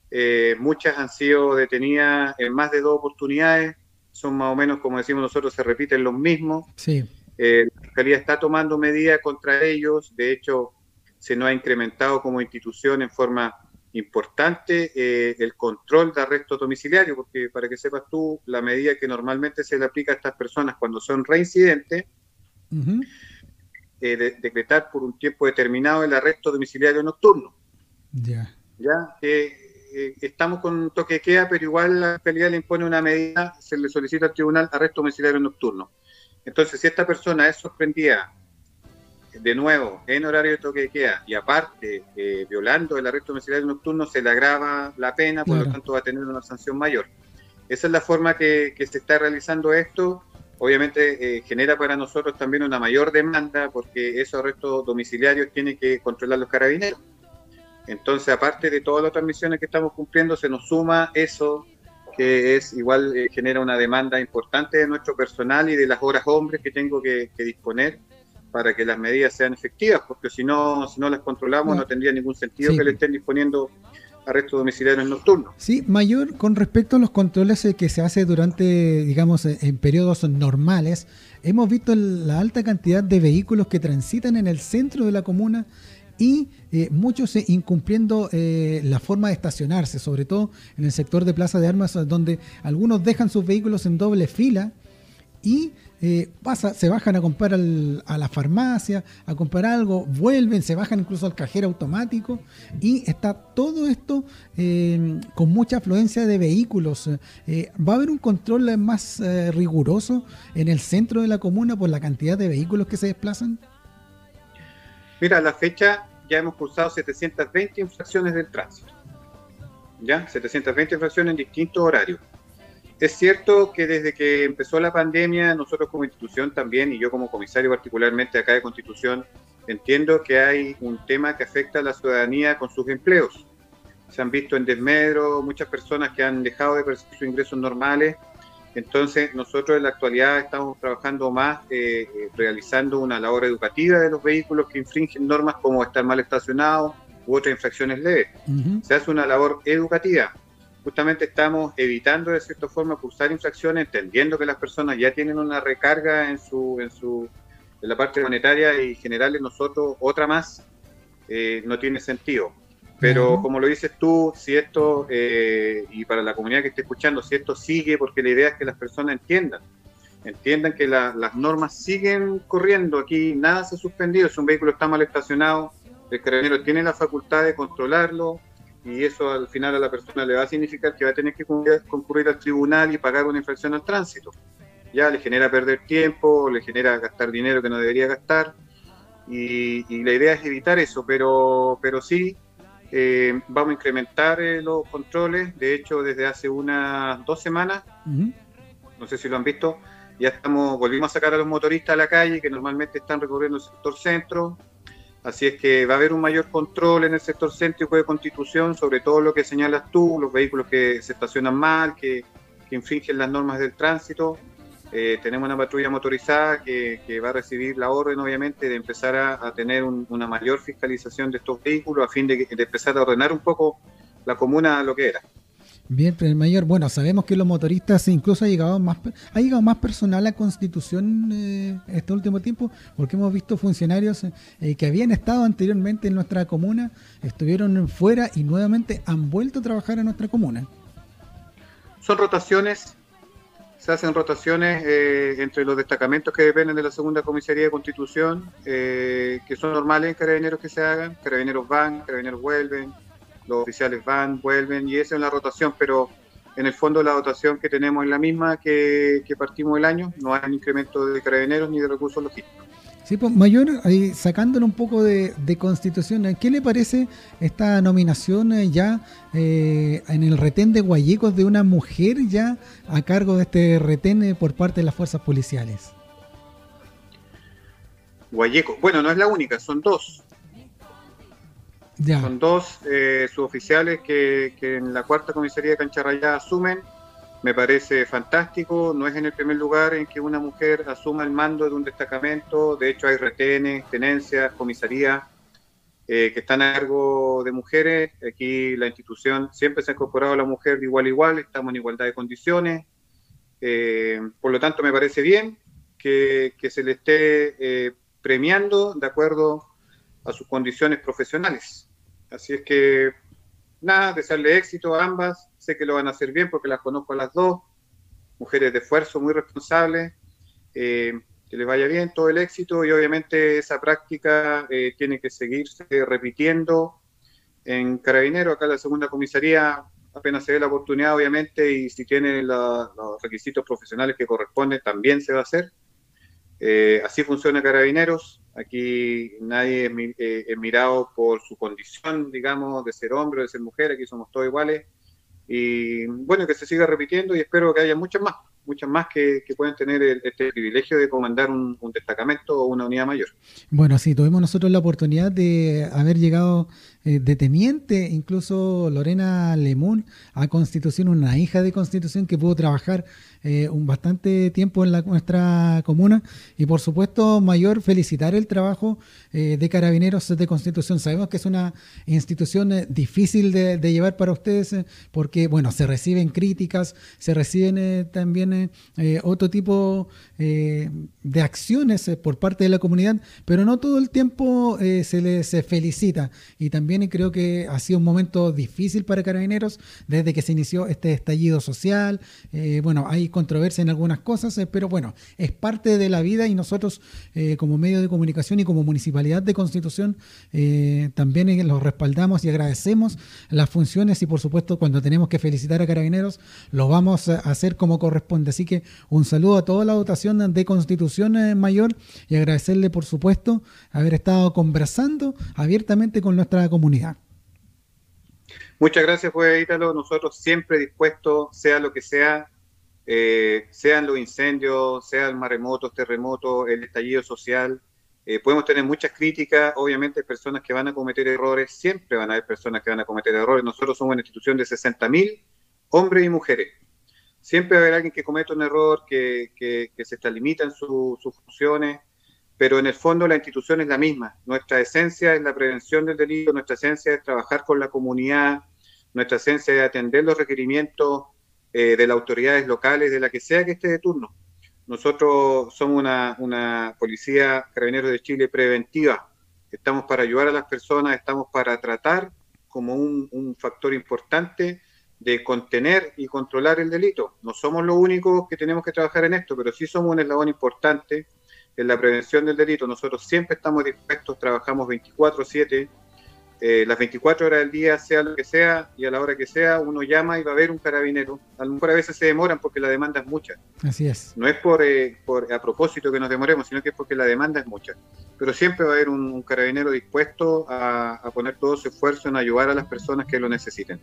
eh, muchas han sido detenidas en más de dos oportunidades, son más o menos, como decimos nosotros, se repiten los mismos. Sí. Eh, la Fiscalía está tomando medidas contra ellos, de hecho, se nos ha incrementado como institución en forma importante eh, el control de arresto domiciliario, porque para que sepas tú, la medida que normalmente se le aplica a estas personas cuando son reincidentes, eh, decretar por un tiempo determinado el arresto domiciliario nocturno. Ya. Ya, eh, estamos con un toque de queda, pero igual la fiscalía le impone una medida, se le solicita al tribunal arresto domiciliario nocturno. Entonces, si esta persona es sorprendida de nuevo, en horario de toque de queda y aparte eh, violando el arresto domiciliario nocturno, se le agrava la pena, por lo tanto va a tener una sanción mayor. Esa es la forma que, se está realizando esto. Obviamente eh, genera para nosotros también una mayor demanda porque esos arrestos domiciliarios tienen que controlar los carabineros. Entonces, aparte de todas las otras misiones que estamos cumpliendo, se nos suma eso que es igual eh, genera una demanda importante de nuestro personal y de las horas hombres que tengo que disponer para que las medidas sean efectivas, porque si no, si no las controlamos no, tendría ningún sentido que le estén disponiendo arrestos domiciliarios nocturnos. Sí, mayor con respecto a los controles eh, que se hace durante, digamos, eh, en periodos normales, hemos visto la alta cantidad de vehículos que transitan en el centro de la comuna y eh, muchos incumpliendo la forma de estacionarse, sobre todo en el sector de Plaza de Armas, donde algunos dejan sus vehículos en doble fila y eh, pasa, se bajan a comprar a la farmacia, a comprar algo, vuelven, se bajan incluso al cajero automático y está todo esto eh, con mucha afluencia de vehículos. Eh, ¿Va a haber un control más riguroso en el centro de la comuna por la cantidad de vehículos que se desplazan? Mira, a la fecha ya hemos cursado 720 infracciones del tránsito. ¿Ya? 720 infracciones en distintos horarios es cierto que desde que empezó la pandemia, nosotros como institución también, y yo como comisario particularmente acá de Constitución, entiendo que hay un tema que afecta a la ciudadanía con sus empleos. Se han visto en desmedro muchas personas que han dejado de percibir sus ingresos normales Entonces, nosotros en la actualidad estamos trabajando más, eh, eh, realizando una labor educativa de los vehículos que infringen normas como estar mal estacionados u otras infracciones leves. Se hace una labor educativa. Justamente estamos evitando de cierta forma cursar infracciones, entendiendo que las personas ya tienen una recarga en su, en su, en la parte monetaria y generarle nosotros otra más eh, no tiene sentido. Pero como lo dices tú, si esto, eh, y para la comunidad que esté escuchando, si esto sigue, porque la idea es que las personas entiendan, entiendan que las normas siguen corriendo, aquí nada se ha suspendido, si un vehículo está mal estacionado, el carabinero tiene la facultad de controlarlo y eso al final a la persona le va a significar que va a tener que concurrir al tribunal y pagar una infracción al tránsito. Ya le genera perder tiempo, le genera gastar dinero que no debería gastar y, la idea es evitar eso, pero, pero sí eh, vamos a incrementar eh, los controles. De hecho, desde hace unas dos semanas, no sé si lo han visto, ya estamos, volvimos a sacar a los motoristas a la calle que normalmente están recorriendo el sector centro. Así es que va a haber un mayor control en el sector céntrico de Constitución sobre todo lo que señalas tú, los vehículos que se estacionan mal, que, que infringen las normas del tránsito. Eh, tenemos una patrulla motorizada que, va a recibir la orden, obviamente, de empezar a, tener una mayor fiscalización de estos vehículos a fin de, empezar a ordenar un poco la comuna a lo que era. Bien, pero mayor, bueno, sabemos que los motoristas incluso ha llegado más ha llegado más personal a Constitución eh, este último tiempo, porque hemos visto funcionarios eh, que habían estado anteriormente en nuestra comuna, estuvieron fuera y nuevamente han vuelto a trabajar en nuestra comuna. Son rotaciones se hacen rotaciones eh, entre los destacamentos que dependen de la segunda comisaría de constitución, eh, que son normales en carabineros que se hagan, carabineros van, carabineros vuelven, los oficiales van, vuelven, y esa es la rotación, pero en el fondo la dotación que tenemos es la misma que, que partimos el año, no hay incremento de carabineros ni de recursos logísticos. Sí, pues Mayor, ahí, sacándole un poco de, constitución, ¿qué le parece esta nominación eh, ya eh, en el retén de Guayecos de una mujer ya a cargo de este retén eh, por parte de las fuerzas policiales? Guayeco, bueno, no es la única, son dos. Son dos suboficiales que, que en la cuarta comisaría de Cancharrayá asumen. Me parece fantástico, no es en el primer lugar en que una mujer asuma el mando de un destacamento, de hecho hay retenes, tenencias, comisarías eh, que están a cargo de mujeres, aquí la institución siempre se ha incorporado a la mujer de igual a igual, estamos en igualdad de condiciones, eh, por lo tanto me parece bien que, se le esté eh, premiando de acuerdo a sus condiciones profesionales. Así es que nada, desearle éxito a ambas, sé que lo van a hacer bien porque las conozco a las dos, mujeres de esfuerzo muy responsables, eh, que les vaya bien, todo el éxito y obviamente esa práctica eh, tiene que seguirse repitiendo en Carabinero, acá en la segunda comisaría apenas se ve la oportunidad obviamente y si tiene los requisitos profesionales que corresponden también se va a hacer. Eh, así funciona Carabineros, Aquí nadie eh, es, mirado por su condición, digamos, de ser hombre o de ser mujer, aquí somos todos iguales. Y bueno, que se siga repitiendo y espero que haya muchas más, muchas más que, que puedan tener este privilegio de comandar un, destacamento o una unidad mayor. Bueno, sí, tuvimos nosotros la oportunidad de haber llegado eh, de teniente, incluso Lorena Lemón, a Constitución, una hija de Constitución que pudo trabajar eh, un bastante tiempo en la, nuestra comuna. Y por supuesto, mayor felicitar el trabajo eh, de Carabineros de Constitución. Sabemos que es una institución difícil de, llevar para ustedes porque, bueno, se reciben críticas, se reciben también otro tipo de acciones por parte de la comunidad, pero no todo el tiempo se les felicita. Y también creo que ha sido un momento difícil para Carabineros desde que se inició este estallido social. Eh, bueno, hay controversia en algunas cosas, eh, pero bueno, es parte de la vida y nosotros eh, como medio de comunicación y como municipalidad de Constitución también los respaldamos y agradecemos las funciones y por supuesto cuando tenemos que felicitar a Carabineros lo vamos a hacer como corresponde. Así que un saludo a toda la dotación de Constitución Mayor y agradecerle por supuesto haber estado conversando abiertamente con nuestra comunidad Muchas gracias, pues, Ítalo. Nosotros siempre dispuestos, sea lo que sea, eh, sean los incendios, sean maremotos, terremotos, el estallido social. Eh, podemos tener muchas críticas, obviamente personas que van a cometer errores, siempre van a haber personas que van a cometer errores. Nosotros somos una institución de 60.000 hombres y mujeres. Siempre va a haber alguien que cometa un error, que, que, se extralimita en sus funciones, pero en el fondo la institución es la misma. Nuestra esencia es la prevención del delito, nuestra esencia es trabajar con la comunidad, nuestra esencia es atender los requerimientos eh, de las autoridades locales, de la que sea que esté de turno. Nosotros somos una, policía carabineros de Chile preventiva. Estamos para ayudar a las personas, estamos para tratar como un factor importante de contener y controlar el delito. No somos los únicos que tenemos que trabajar en esto, pero sí somos un eslabón importante en la prevención del delito. Nosotros siempre estamos dispuestos, trabajamos 24/7, eh, las 24 horas del día, sea lo que sea, y a la hora que sea, uno llama y va a ver un carabinero. A lo mejor a veces se demoran porque la demanda es mucha. Así es. No es por, eh, por a propósito que nos demoremos, sino que es porque la demanda es mucha. Pero siempre va a haber un, carabinero dispuesto a, a, poner todo su esfuerzo en ayudar a las personas que lo necesiten.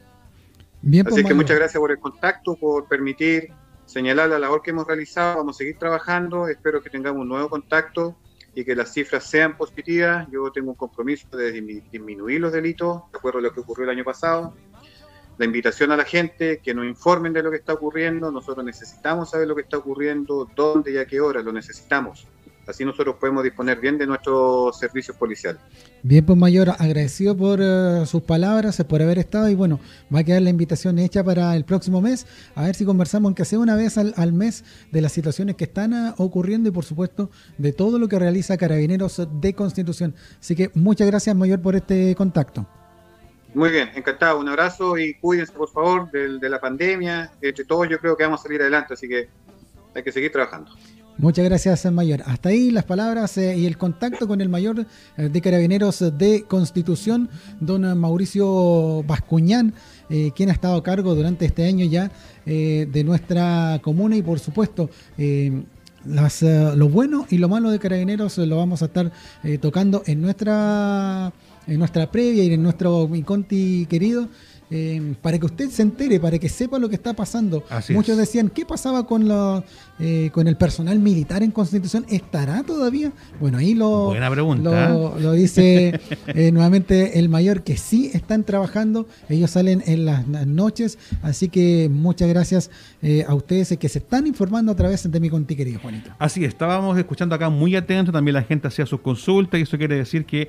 Bien, Así pues, que muchas gracias por el contacto, por permitir señalar la labor que hemos realizado, vamos a seguir trabajando, espero que tengamos un nuevo contacto y que las cifras sean positivas. Yo tengo un compromiso de disminuir los delitos, de acuerdo a lo que ocurrió el año pasado. La invitación a la gente que nos informen de lo que está ocurriendo. Nosotros necesitamos saber lo que está ocurriendo, dónde y a qué hora lo necesitamos. Así nosotros podemos disponer bien de nuestros servicios policiales. Bien, pues Mayor, agradecido por eh, sus palabras, por haber estado y bueno, va a quedar la invitación hecha para el próximo mes, a ver si conversamos, aunque sea una vez al, mes, de las situaciones que están ah, ocurriendo y por supuesto de todo lo que realiza Carabineros de Constitución. Así que muchas gracias Mayor por este contacto. Muy bien, encantado, un abrazo y cuídense por favor de, de la pandemia, entre todos yo creo que vamos a salir adelante, así que hay que seguir trabajando. Muchas gracias, Mayor. Hasta ahí las palabras eh, y el contacto con el mayor eh, de Carabineros de Constitución, don Mauricio Bascuñán, eh, quien ha estado a cargo durante este año ya de nuestra comuna y, por supuesto, las, lo bueno y lo malo de Carabineros lo vamos a estar tocando en nuestra, en nuestra previa y en nuestro Conti querido. Em, para que usted se entere, para que sepa lo que está pasando. Muchos decían, ¿qué pasaba con, eh, con el personal militar en Constitución? ¿Estará todavía? Bueno, ahí lo, lo, dice eh, nuevamente el mayor, que sí están trabajando, ellos salen en las, noches, así que muchas gracias eh, a ustedes que se están informando a través de mi conti, querido Juanito. Así, estábamos escuchando acá muy atento, también la gente hacía sus consultas y eso quiere decir que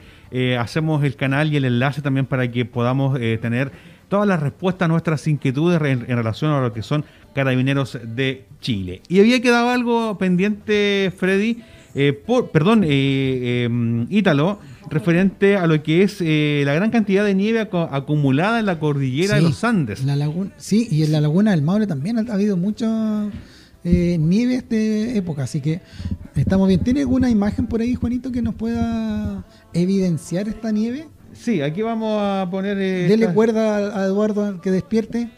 hacemos el canal y el enlace también para que podamos tener todas las respuestas a nuestras inquietudes en, relación a lo que son carabineros de Chile. Y había quedado algo pendiente, Freddy, eh, por, perdón, eh, em, Ítalo, referente a lo que es eh, la gran cantidad de nieve acumulada en la cordillera de los Andes. La laguna, sí, y en la laguna del Maule también ha, habido mucha nieve esta época, así que estamos bien. ¿Tiene alguna imagen por ahí, Juanito, que nos pueda evidenciar esta nieve? Sí, aquí vamos a poner. Eh, Dele cuerda a Eduardo que despierte.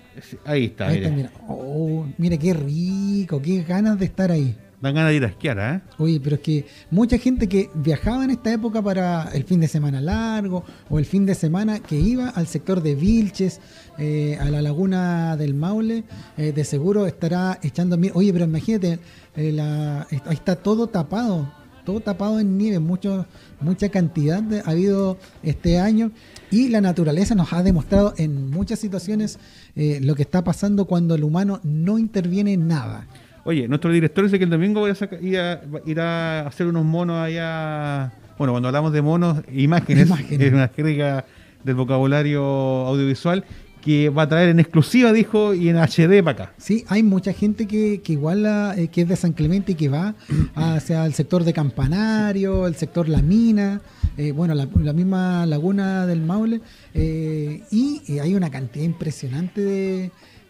ahí está, ahí mira. Oh, mira qué rico, qué ganas de estar ahí. Dan ganas de ir a esquiar, ¿eh? Oye, pero es que mucha gente que viajaba en esta época para el fin de semana largo o el fin de semana que iba al sector de Vilches, eh, a la laguna del Maule, eh, de seguro estará echando. Oye, pero imagínate, ahí está todo tapado todo tapado en nieve, mucho, mucha cantidad ha habido este año y la naturaleza nos ha demostrado en muchas situaciones eh, lo que está pasando cuando el humano no interviene en nada. Oye, nuestro director dice que el domingo voy a, ir, a ir a hacer unos monos allá. Bueno, cuando hablamos de monos, imágenes, imágenes. es una crítica del vocabulario audiovisual que va a traer en exclusiva, dijo, y en HD para acá. Sí, hay mucha gente que, que igual eh, que es de San Clemente y que va hacia el sector de Campanario, el sector La Mina, eh, bueno, la, misma laguna del Maule, eh, y hay una cantidad impresionante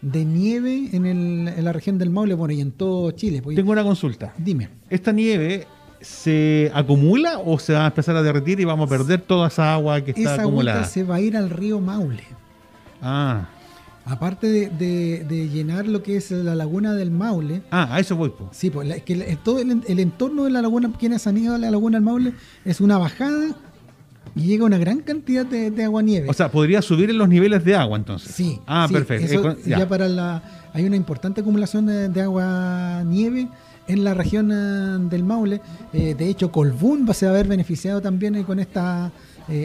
de, nieve en, el, en, la región del Maule, bueno, y en todo Chile. Pues. Tengo una consulta. Dime. ¿Esta nieve se acumula o se va a empezar a derretir y vamos a perder toda esa agua que está acumulada? Esa se va a ir al río Maule. Ah. Aparte de, llenar lo que es la laguna del Maule. Ah, a eso voy. Sí, pues que todo el, entorno de la laguna, quienes han ido a la laguna del Maule, es una bajada y llega una gran cantidad de, agua nieve. O sea, podría subir en los niveles de agua entonces. Sí. Ah, perfecto. Eh, ya. para la, hay una importante acumulación de, agua nieve en la región eh, del Maule. Eh, de hecho, Colbún va a se va a ver beneficiado también con esta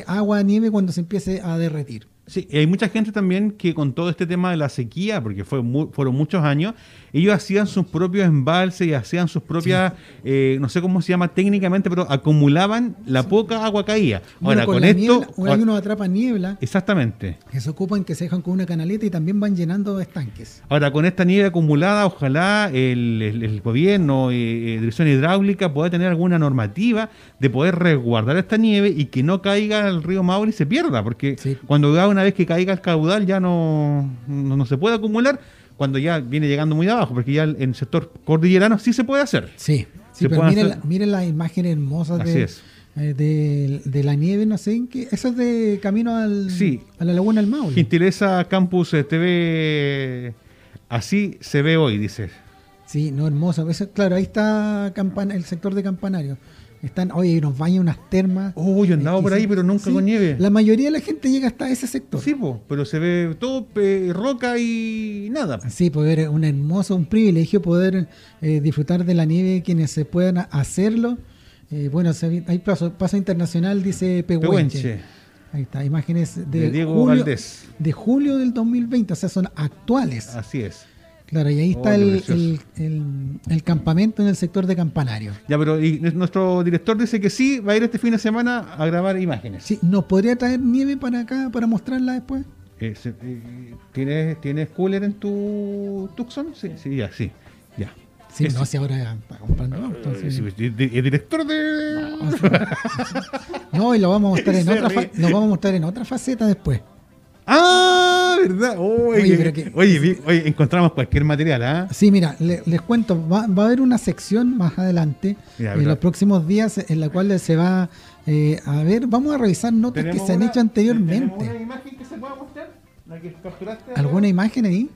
agua nieve cuando se empiece a derretir Sí, hay mucha gente también que con todo este tema de la sequía, porque fue mu- fueron muchos años, ellos hacían sus propios embalses y hacían sus propias, eh, no sé cómo se llama técnicamente, pero acumulaban la poca agua caía. Bueno, Ahora, con esto... niebla, hay unos atrapa niebla Exactamente. que se ocupan, que se dejan con una canaleta y también van llenando estanques. Ahora, con esta nieve acumulada, ojalá el, el- el gobierno, eh, eh, dirección hidráulica, pueda tener alguna normativa de poder resguardar esta nieve y que no caiga al río Maule y se pierda, porque Sí. cuando ya una vez que caiga el caudal ya no, no, no se puede acumular cuando ya viene llegando muy abajo, porque ya en el sector cordillerano sí se puede hacer. Sí, sí Se pero miren, hacer- la- miren las imágenes hermosas de, eh, de, de la nieve, no sé en qué. Eso es de camino al, Sí. a la laguna del Maule. Gentileza Campus eh, TV, así se ve hoy, dice. Sí, no, hermoso. Eso, claro, ahí está Campana- el sector de Campanario. Están, oye, hay unos baños, unas termas. Oh, yo andaba por ahí, pero nunca Sí, con nieve. La mayoría de la gente llega hasta ese sector. Sí, po, pero se ve todo eh, roca y nada. Sí, poder, un hermoso, un privilegio poder eh, disfrutar de la nieve quienes se puedan hacerlo. Eh, bueno, se hay paso, paso internacional, dice Pehuenche. Pehuenche. Ahí está, imágenes de, De Diego julio, Valdés. de julio del 2020, o sea, son actuales. Así es. Claro, y ahí Oh, está qué el, el- el- el campamento en el sector de Campanario. Ya, pero y nuestro director dice que sí, va a ir este fin de semana a grabar imágenes. Sí, ¿Nos podría traer nieve para acá para mostrarla después? Eh, se- eh, ¿tienes, ¿Tienes cooler en tu Tucson? Sí, sí, ya, sí. Ya. Sí, Es- no, si ahora está comprando autos, Eh, sí. sí, di- di- el director de. No, y lo vamos a mostrar en otra fa- vamos a mostrar en otra faceta después. ¡Ah! ¿Verdad? Oye, Oye, pero que- oye, vi- oye, encontramos cualquier material, ¿ah? Sí, mira, le- les cuento, va, va a haber una sección más adelante, Ya, en ¿verdad? los próximos días, en la cual se va eh, a ver, vamos a revisar notas que ¿Tenemos se han una- hecho anteriormente. ¿Tenemos una imagen que se pueda mostrar? ¿La que capturaste? ¿Alguna imagen ahí?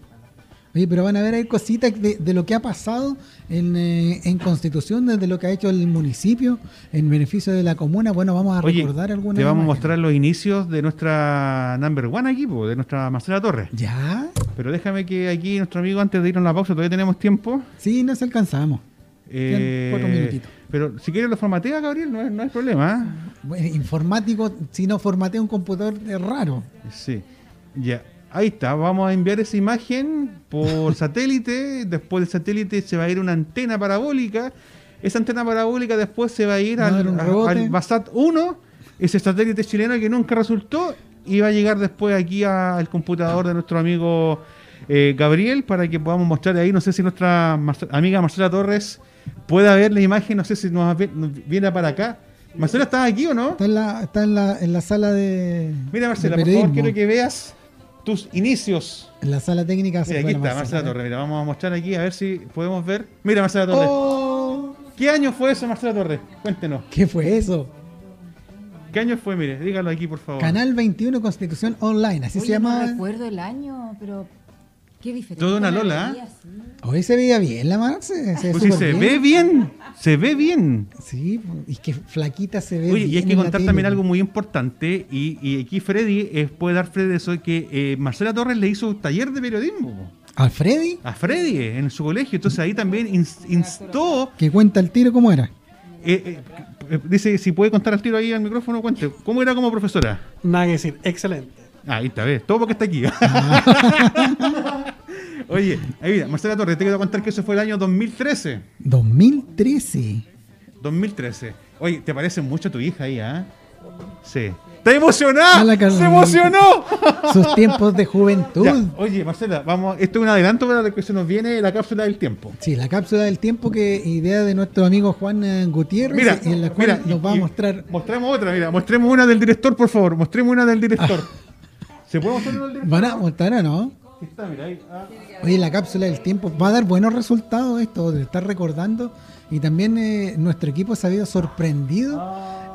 Oye, pero van a ver ahí cositas de, de lo que ha pasado en, eh, en Constitución, desde lo que ha hecho el municipio en beneficio de la comuna. Bueno, vamos a Oye, recordar algunas te vamos a mostrar los inicios de nuestra number one aquí, de nuestra Marcela Torres. ¿Ya? Pero déjame que aquí nuestro amigo, antes de irnos a la pausa, todavía tenemos tiempo. Sí, nos alcanzamos. Eh, cuatro minutitos. Pero si quieres lo formatea, Gabriel, no, es- no problema. ¿ah? Bueno, informático, si no formatea un computador, es raro. Sí, ya. Ahí está, vamos a enviar esa imagen por satélite. Después del satélite se va a ir una antena parabólica. Esa antena parabólica después se va a ir al, a- al Basat 1, ese satélite chileno que nunca resultó, y va a llegar después aquí a- al computador de nuestro amigo eh, Gabriel para que podamos mostrar ahí. No sé si nuestra Marce- amiga Marcela Torres pueda ver la imagen, no sé si nos, vi- nos viene para acá. Marcela, ¿estás aquí o no? Está en la, está en la, en la sala de. Mira, Marcela, de por favor, quiero que veas tus inicios. En la sala técnica se Mira, aquí está, Marcela ¿eh? Torres. Mira, vamos a mostrar aquí a ver si podemos ver. Mira, Marcela Torres. ¡Oh! ¿Qué año fue eso, Marcela Torres? Cuéntenos. ¿Qué fue eso? ¿Qué año fue? Mire, dígalo aquí, por favor. Canal 21 Constitución Online, así Oye, se llama. No recuerdo el año, pero qué diferente. Toda una la Lola, veía, sí. Hoy se veía bien la Marce. Se, ve Pues sí, se ve bien. Se ve bien. Sí, y que flaquita se ve Oye, bien. y hay que contar también algo muy importante. Y, y aquí Freddy eh, puede dar Freddy eso: que eh, Marcela Torres le hizo un taller de periodismo ¿A Freddy? a Freddy eh, en su colegio. Entonces ahí también ins- instó. Que cuenta el tiro cómo era. eh, dice: si puede contar al tiro ahí al micrófono, cuente. ¿Cómo era como profesora? Nada que decir, excelente. Ah, Ahí está, ves, todo porque está aquí. Oye, ahí mira, Marcela Torres, te quiero contar que eso fue el año 2013. 2013. 2013. Oye, ¿te parece mucho tu hija ahí, ah? Sí. ¡Está emocionada! ¡Se emocionó! Sus tiempos de juventud. Ya, Oye, Marcela, vamos, esto es un adelanto para lo que se nos viene la cápsula del tiempo. Sí, la cápsula del tiempo que idea de nuestro amigo Juan eh, Gutiérrez, Mira, en la cual mira, nos va a mostrar. Mostremos otra, mira, mostremos una del director, por favor. Mostremos una del director. ¿Se puede mostrar una del director? ¿Van a mostrar no? Aquí está, mira, ahí. ah. Oye, la cápsula del tiempo va a dar buenos resultados esto, de estar recordando. Y también eh, nuestro equipo se ha visto sorprendido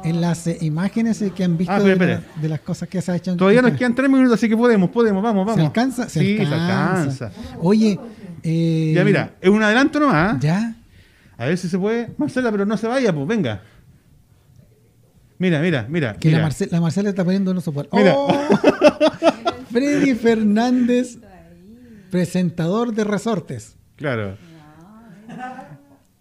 en las eh, imágenes que han visto Ah, de, la- las cosas que se ha hecho. Todavía nos quedan tres minutos, así que podemos, podemos, vamos, vamos. ¿Se alcanza? Se sí, alcanza. se alcanza. Oye, eh, Ya mira, es un adelanto nomás. ¿ah? Ya. A ver si se puede. Marcela, pero no se vaya, pues venga. Mira, mira, mira. Que mira. la, Marce- la Marcela está poniendo unos soportes. Mira. Freddy Fernández, presentador de resortes. Claro.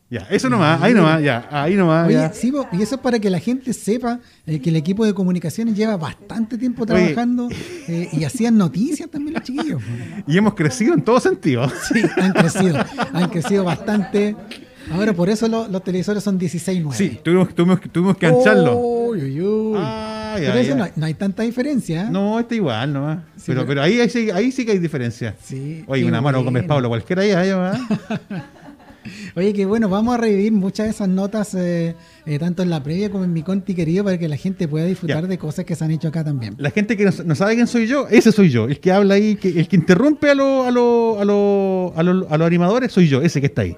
Ya, eso nomás, ahí nomás, ya, ahí nomás. Oye, ya. sí, po, y eso es para que la gente sepa eh, que el equipo de comunicaciones lleva bastante tiempo trabajando eh, y hacían noticias también los chiquillos. Y hemos crecido en todo sentido. Sí, han crecido, han crecido bastante. Ahora por eso lo- los televisores son 16.9. Sí, tuvimos, tuvimos, tuvimos que ancharlo. Uy, uy, Pero eso no, hay- no hay tanta diferencia. No, está igual nomás. Sí, pero, pero- pero ahí, ahí, sí, ahí sí que hay diferencia. Sí, Oye, una mano con bueno. Pablo, cualquiera ahí, ¿verdad? Oye, que bueno, vamos a revivir muchas de esas notas, eh, eh, tanto en la previa como en mi conti querido, para que la gente pueda disfrutar Ya. de cosas que se han hecho acá también. La gente que no, no sabe quién soy yo, ese soy yo. El que habla ahí, que, el que interrumpe a los a lo, a lo- a lo- a los animadores, soy yo, ese que está ahí.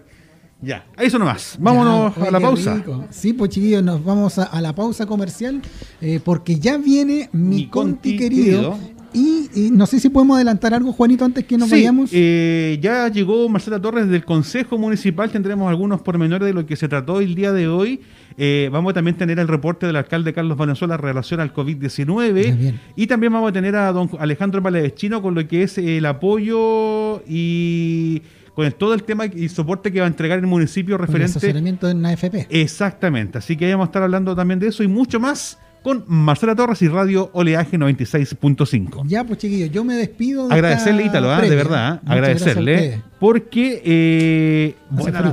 Ya, eso nomás. Vámonos Ya, oye, a la pausa. rico. Sí, pues chiquillos, nos vamos a, a la pausa comercial eh, porque ya viene mi, Mi conti, conti querido. querido. Y, y no sé si podemos adelantar algo, Juanito, antes que nos Sí, vayamos. eh, ya llegó Marcela Torres del Consejo Municipal. Tendremos algunos pormenores de lo que se trató el día de hoy. Eh, vamos a también tener el reporte del alcalde Carlos Valenzuela en relación al Ya, COVID-19. bien. Y también vamos a tener a don Alejandro Palavecino con lo que es el apoyo y con el- todo el tema y soporte que va a entregar el municipio el referente. asesoramiento en AFP. Exactamente. Así que ahí vamos a estar hablando también de eso y mucho más con Marcela Torres y Radio Oleaje 96.5. Ya, pues chiquillos, yo me despido. de Agradecerle, Ítalo, ¿ah? de verdad, a agradecerle. Porque eh,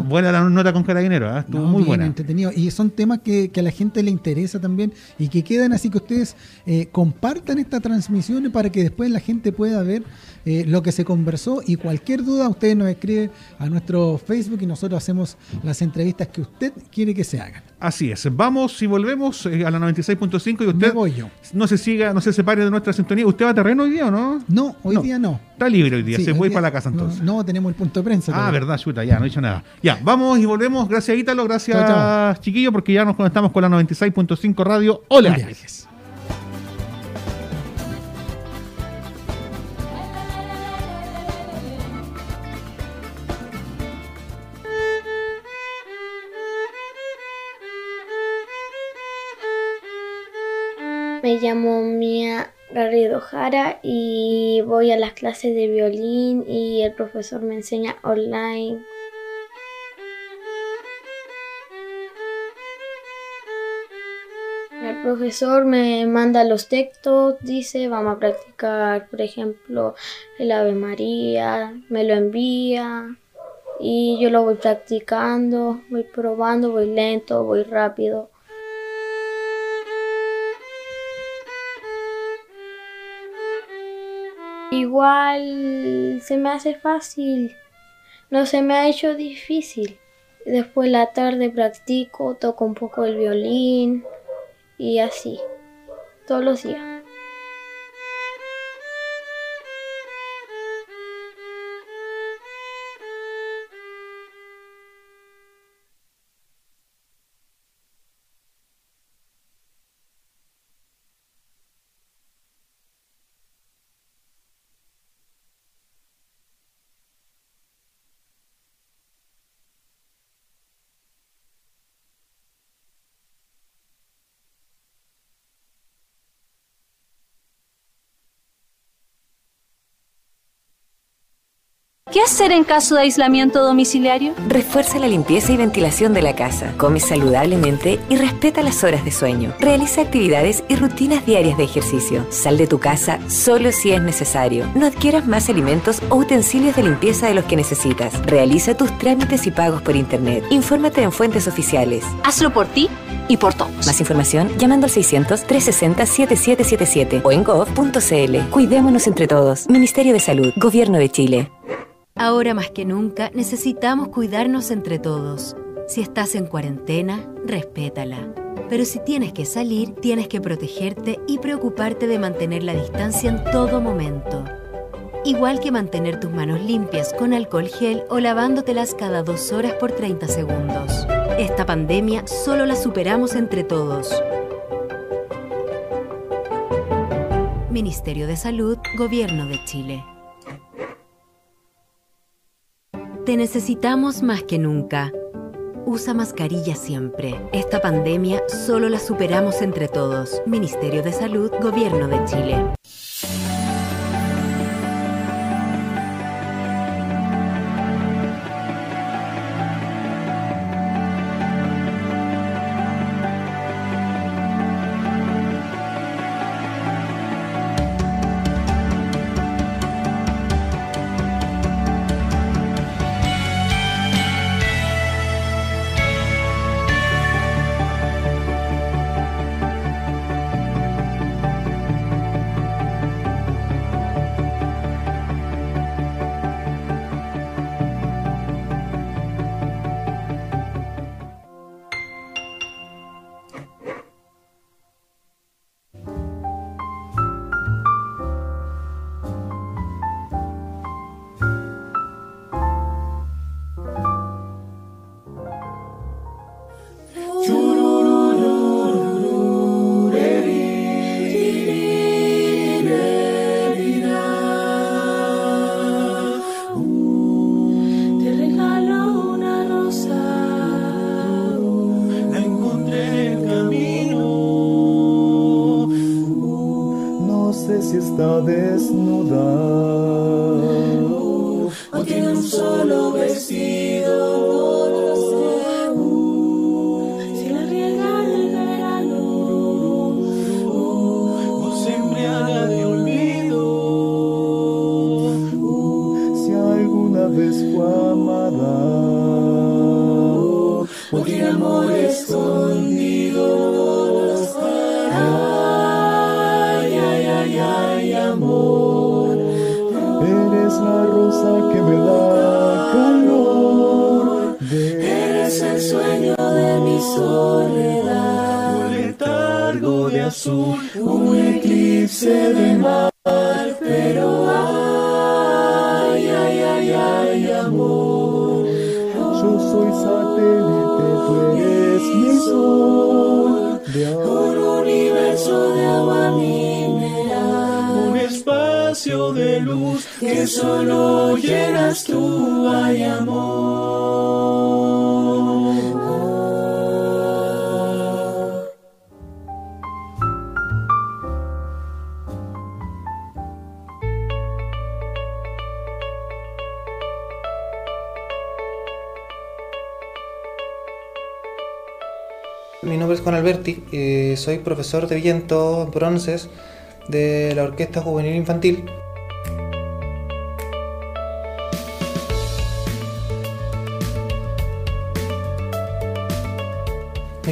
buena, la nota con Carabinero, ¿ah? estuvo No, muy bien buena. entretenido. Y son temas que, que a la gente le interesa también y que quedan así que ustedes eh, compartan esta transmisión para que después la gente pueda ver eh, lo que se conversó y cualquier duda ustedes nos escriben a nuestro Facebook y nosotros hacemos las entrevistas que usted quiere que se hagan. Así es, vamos y volvemos eh, a la 96.5 y usted voy yo. no se siga, no se separe de nuestra sintonía. ¿Usted va a terreno hoy día o no? No, hoy No. día no. Está libre hoy día, Sí, se puede ir para la casa no, entonces. No, tenemos el punto de prensa. Ah, todavía. verdad, chuta, ya, no he dicho nada. Ya, vamos y volvemos. Gracias, Ítalo. Gracias, Chao, chao. chiquillos, porque ya nos conectamos con la 96.5 Radio. Hola. Me llamo Mia Garrido Jara y voy a las clases de violín y el profesor me enseña online. El profesor me manda los textos, dice vamos a practicar, por ejemplo, el Ave María, me lo envía y yo lo voy practicando, voy probando, voy lento, voy rápido. Igual se me hace fácil, no se me ha hecho difícil. Después la tarde practico, toco un poco el violín y así, todos los días. ¿Qué hacer en caso de aislamiento domiciliario? Refuerza la limpieza y ventilación de la casa. Come saludablemente y respeta las horas de sueño. Realiza actividades y rutinas diarias de ejercicio. Sal de tu casa solo si es necesario. No adquieras más alimentos o utensilios de limpieza de los que necesitas. Realiza tus trámites y pagos por internet. Infórmate en fuentes oficiales. Hazlo por ti y por todos. Más información llamando al 600-360-7777 o en gov.cl. Cuidémonos entre todos. Ministerio de Salud. Gobierno de Chile. Ahora más que nunca necesitamos cuidarnos entre todos. Si estás en cuarentena, respétala. Pero si tienes que salir, tienes que protegerte y preocuparte de mantener la distancia en todo momento. Igual que mantener tus manos limpias con alcohol gel o lavándotelas cada dos horas por 30 segundos. Esta pandemia solo la superamos entre todos. Ministerio de Salud, Gobierno de Chile. Te necesitamos más que nunca. Usa mascarilla siempre. Esta pandemia solo la superamos entre todos. Ministerio de Salud, Gobierno de Chile. Si está desnuda o tiene un solo vestido. La rosa que me da calor. Eres el sueño de mi soledad. Un letargo de azul, un eclipse de mar. Pero ay, ay, ay, ay, amor. Yo soy satélite, tú eres mi sol. De un universo de agua mineral. Un espacio de luz que solo llenas tú, ay amor. Mi nombre es Juan Alberti, eh, soy profesor de viento bronces de la Orquesta Juvenil Infantil.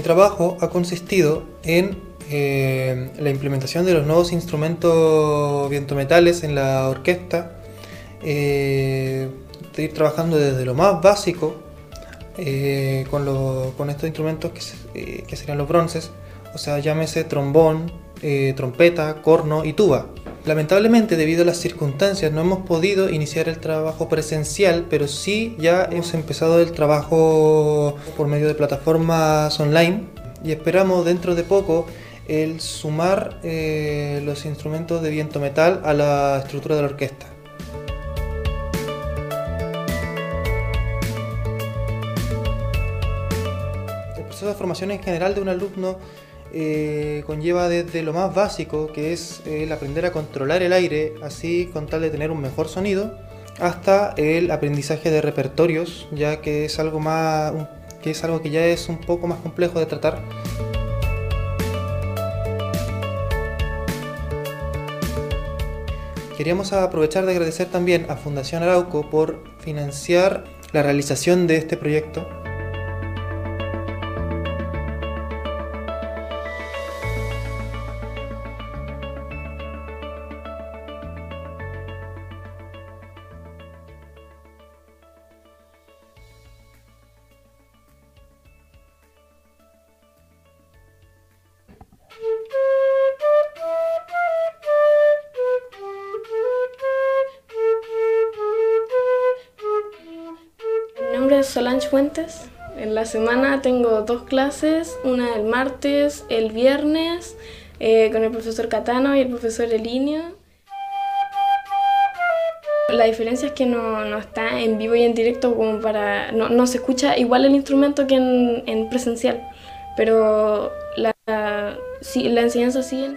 Trabajo ha consistido en eh, la implementación de los nuevos instrumentos vientometales en la orquesta, eh, ir trabajando desde lo más básico eh, con, estos instrumentos que, eh, que serían los bronces, o sea, llámese trombón, trompeta, corno y tuba. Lamentablemente, debido a las circunstancias, no hemos podido iniciar el trabajo presencial, pero sí ya hemos empezado el trabajo por medio de plataformas online y esperamos dentro de poco el sumar eh, los instrumentos de viento metal a la estructura de la orquesta. El proceso de formación en general de un alumno eh, conlleva desde lo más básico, que es el aprender a controlar el aire, así con tal de tener un mejor sonido, hasta el aprendizaje de repertorios, ya que es algo más, que es algo que ya es un poco más complejo de tratar. Queríamos aprovechar de agradecer también a Fundación Arauco por financiar la realización de este proyecto. Fuentes. En la semana tengo dos clases, una el martes, el viernes, eh, con el profesor Catano y el profesor Elinio. La diferencia es que no, no está en vivo y en directo como para... No, no se escucha igual el instrumento que en, en presencial, pero la, sí, la enseñanza sigue.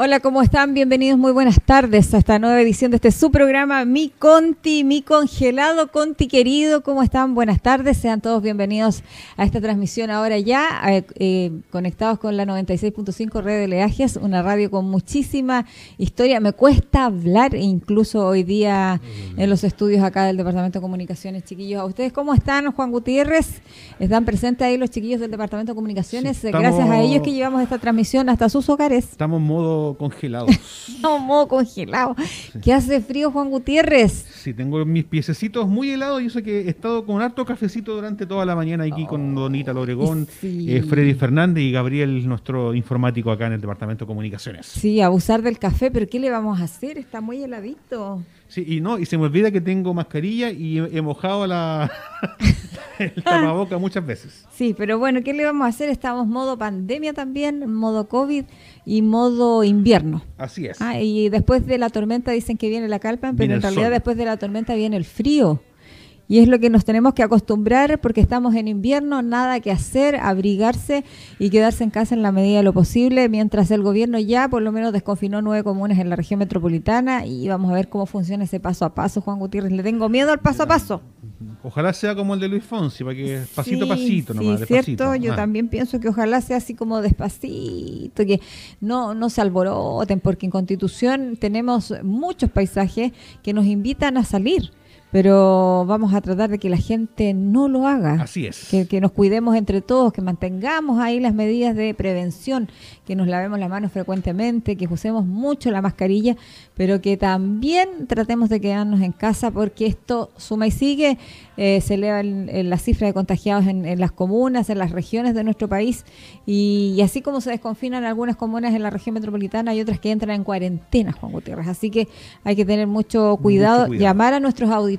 Hola, ¿cómo están? Bienvenidos, muy buenas tardes a esta nueva edición de este su programa, Mi Conti, Mi Congelado, Conti querido, ¿cómo están? Buenas tardes, sean todos bienvenidos a esta transmisión ahora ya, eh, eh, conectados con la 96.5 Red de Leajes, una radio con muchísima historia. Me cuesta hablar, incluso hoy día en los estudios acá del Departamento de Comunicaciones, chiquillos. ¿A ustedes cómo están, Juan Gutiérrez? ¿Están presentes ahí los chiquillos del Departamento de Comunicaciones? Sí, Gracias a ellos que llevamos esta transmisión hasta sus hogares. Estamos en modo modo congelados. no, modo congelado. ¿Qué hace frío, Juan Gutiérrez? Sí, tengo mis piececitos muy helados y eso que he estado con harto cafecito durante toda la mañana aquí con Donita Loregón, eh, Freddy Fernández y Gabriel, nuestro informático acá en el Departamento de Comunicaciones. Sí, abusar del café, pero ¿qué le vamos a hacer? Está muy heladito. Sí, y no, y se me olvida que tengo mascarilla y he, mojado la el tapaboca muchas veces. Sí, pero bueno, ¿qué le vamos a hacer? Estamos modo pandemia también, modo COVID y modo invierno. Así es. Ah, y después de la tormenta dicen que viene la calpa, pero en realidad después de la tormenta viene el frío. Y es lo que nos tenemos que acostumbrar porque estamos en invierno, nada que hacer, abrigarse y quedarse en casa en la medida de lo posible, mientras el gobierno ya por lo menos desconfinó nueve comunas en la región metropolitana y vamos a ver cómo funciona ese paso a paso, Juan Gutiérrez. Le tengo miedo al paso a paso. Ojalá sea como el de Luis Fonsi, para que pasito a pasito nomás. Sí, cierto, yo ah. también pienso que ojalá sea así como despacito, que no, no se alboroten, porque en Constitución tenemos muchos paisajes que nos invitan a salir pero vamos a tratar de que la gente no lo haga. Así es. Que, nos cuidemos entre todos, que mantengamos ahí las medidas de prevención, que nos lavemos las manos frecuentemente, que usemos mucho la mascarilla, pero que también tratemos de quedarnos en casa porque esto suma y sigue, eh, se eleva la cifra de contagiados en, las comunas, en las regiones de nuestro país y, y, así como se desconfinan algunas comunas en la región metropolitana, hay otras que entran en cuarentena, Juan Gutiérrez. Así que hay que tener mucho cuidado, mucho cuidado. llamar a nuestros auditores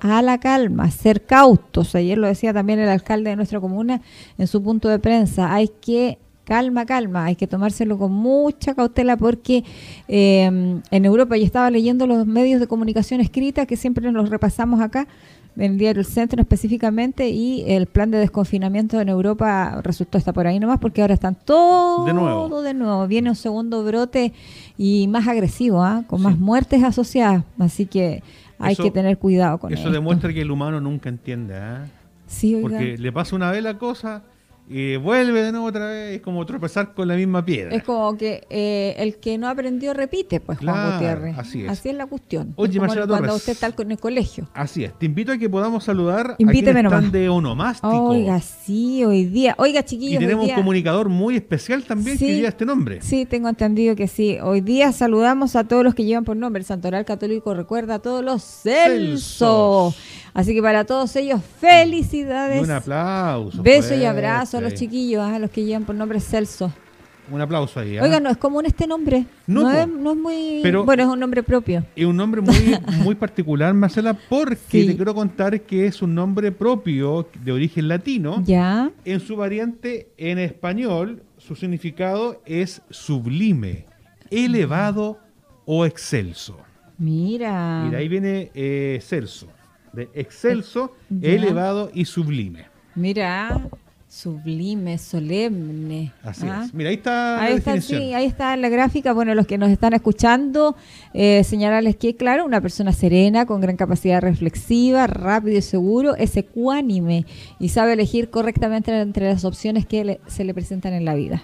a la calma, ser cautos. Ayer lo decía también el alcalde de nuestra comuna en su punto de prensa. Hay que calma, calma, hay que tomárselo con mucha cautela porque em, en Europa, yo estaba leyendo los medios de comunicación escrita que siempre los repasamos acá, en el diario El Centro específicamente, y el plan de desconfinamiento en Europa resultó estar por ahí nomás porque ahora están todo de nuevo. De nuevo. Viene un segundo brote y más agresivo, ¿ah? con más muertes asociadas, así que hay que tener cuidado con eso. Eso demuestra que el humano nunca entiende, ¿ah? Sí, Porque le pasa una vez la cosa y vuelve de nuevo otra vez, es como tropezar con la misma piedra. Es como que eh, el que no aprendió repite, pues Juan Gutiérrez. Así es. Así es la cuestión. Oye, Marcela Cuando usted está en el colegio. Así es. Te invito a que podamos saludar Invíteme a quienes están de onomástico. Oiga, sí, hoy día. Oiga, chiquillos. Y tenemos un comunicador muy especial también que lleva este nombre. Sí, tengo entendido que sí. Hoy día saludamos a todos los que llevan por nombre. El Santoral Católico recuerda a todos los Celso. Así que para todos ellos, felicidades. un aplauso. Beso y abrazo a los chiquillos, a los que llevan por nombre Celso. Un aplauso ahí. ¿eh? Oiga, no es común este nombre. No, es, muy. bueno, es un nombre propio. Es un nombre muy, muy particular, Marcela, porque te quiero contar que es un nombre propio de origen latino. Ya. En su variante en español, su significado es sublime, elevado o excelso. Mira. Mira, ahí viene eh, Celso de excelso, elevado y sublime. Mira, sublime, solemne. Así ¿ah? es. Mira, ahí está ahí está, Sí, ahí está la gráfica. Bueno, los que nos están escuchando, eh, señalarles que, claro, una persona serena, con gran capacidad reflexiva, rápido y seguro, es ecuánime y sabe elegir correctamente entre las opciones que se le presentan en la vida.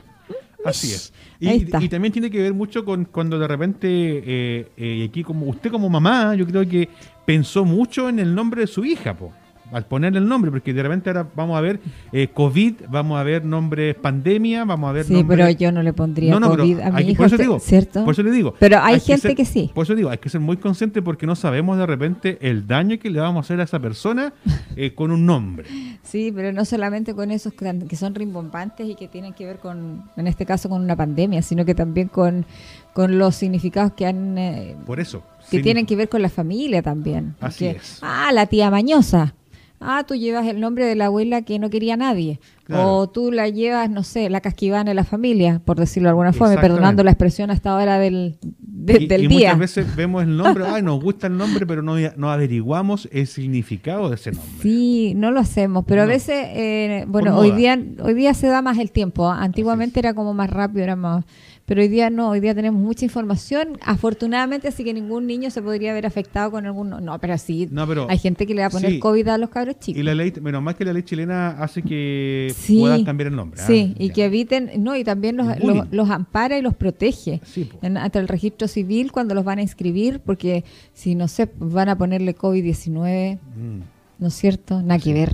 Así es. Y, también tiene que ver mucho con cuando de repente, eh, eh, aquí como usted como mamá, yo creo que pensó mucho en el nombre de su hija, po al poner el nombre, porque de repente ahora vamos a ver eh, COVID, vamos a ver nombres pandemia, vamos a ver Sí, pero yo no le pondría COVID a mi hijo, por eso digo, ¿cierto? Por eso le digo. Pero hay, gente que, sí. Por eso digo, hay que ser muy consciente porque no sabemos de repente el daño que le vamos a hacer a esa persona eh, con un nombre. Sí, pero no solamente con esos que son rimbombantes y que tienen que ver con, en este caso, con una pandemia, sino que también con, con los significados que han... Eh, por eso. Que tienen que ver con la familia también. Así es. Ah, la tía mañosa ah, tú llevas el nombre de la abuela que no quería nadie. O tú la llevas, no sé, la casquivana de la familia, por decirlo de alguna forma, perdonando la expresión hasta ahora del, del día. Muchas veces vemos el nombre, ay, nos gusta el nombre, pero no, no averiguamos el significado de ese nombre. Sí, no lo hacemos, pero a veces, eh, bueno, hoy día, hoy día se da más el tiempo. ¿ah? Antiguamente era como más rápido, era más pero hoy día no, hoy día tenemos mucha información, afortunadamente, así que ningún niño se podría haber afectado con algún... No, pero sí, hay gente que le va a poner COVID a los cabros chicos. Y la ley, menos más que la ley chilena hace que puedan cambiar el nombre. ¿ah? Sí, y que eviten, no, y también los, los, ampara y los protege ante el registro civil cuando los van a inscribir, porque si no sé, van a ponerle COVID-19, mm. ¿no es cierto? Nada que ver.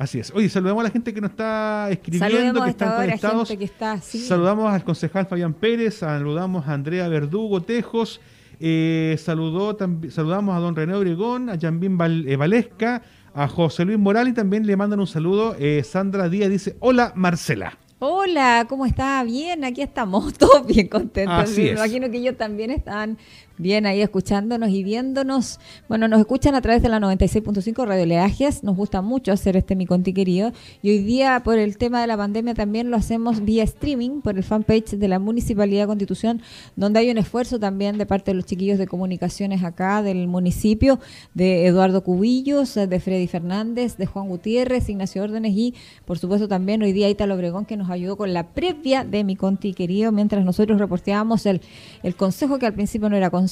Así es. Oye, saludamos a la gente que nos está escribiendo, que están conectados. gente que está, sí. Saludamos al concejal Fabián Pérez, saludamos a Andrea Verdugo Tejos, eh, saludó, saludamos a don René Obregón, a Jambín Val- eh, Valesca, a José Luis Morales y también le mandan un saludo. eh, Sandra Díaz dice, hola Marcela. Hola, ¿cómo está? Bien, aquí estamos todos bien contentos. Así Me es. imagino que ellos también están bien ahí escuchándonos y viéndonos. Bueno, nos escuchan a través de la 96.5 Radio Leajes. Nos gusta mucho hacer este Mi Conti querido. Y hoy día, por el tema de la pandemia, también lo hacemos vía streaming por el fanpage de la Municipalidad de Constitución, donde hay un esfuerzo también de parte de los chiquillos de comunicaciones acá del municipio, de Eduardo Cubillos, de Freddy Fernández, de Juan Gutiérrez, Ignacio Órdenes y, por supuesto, también hoy día Italo Obregón, que nos ayudó con la previa de Mi Conti querido, mientras nosotros reporteábamos el, el consejo que al principio no era consejo,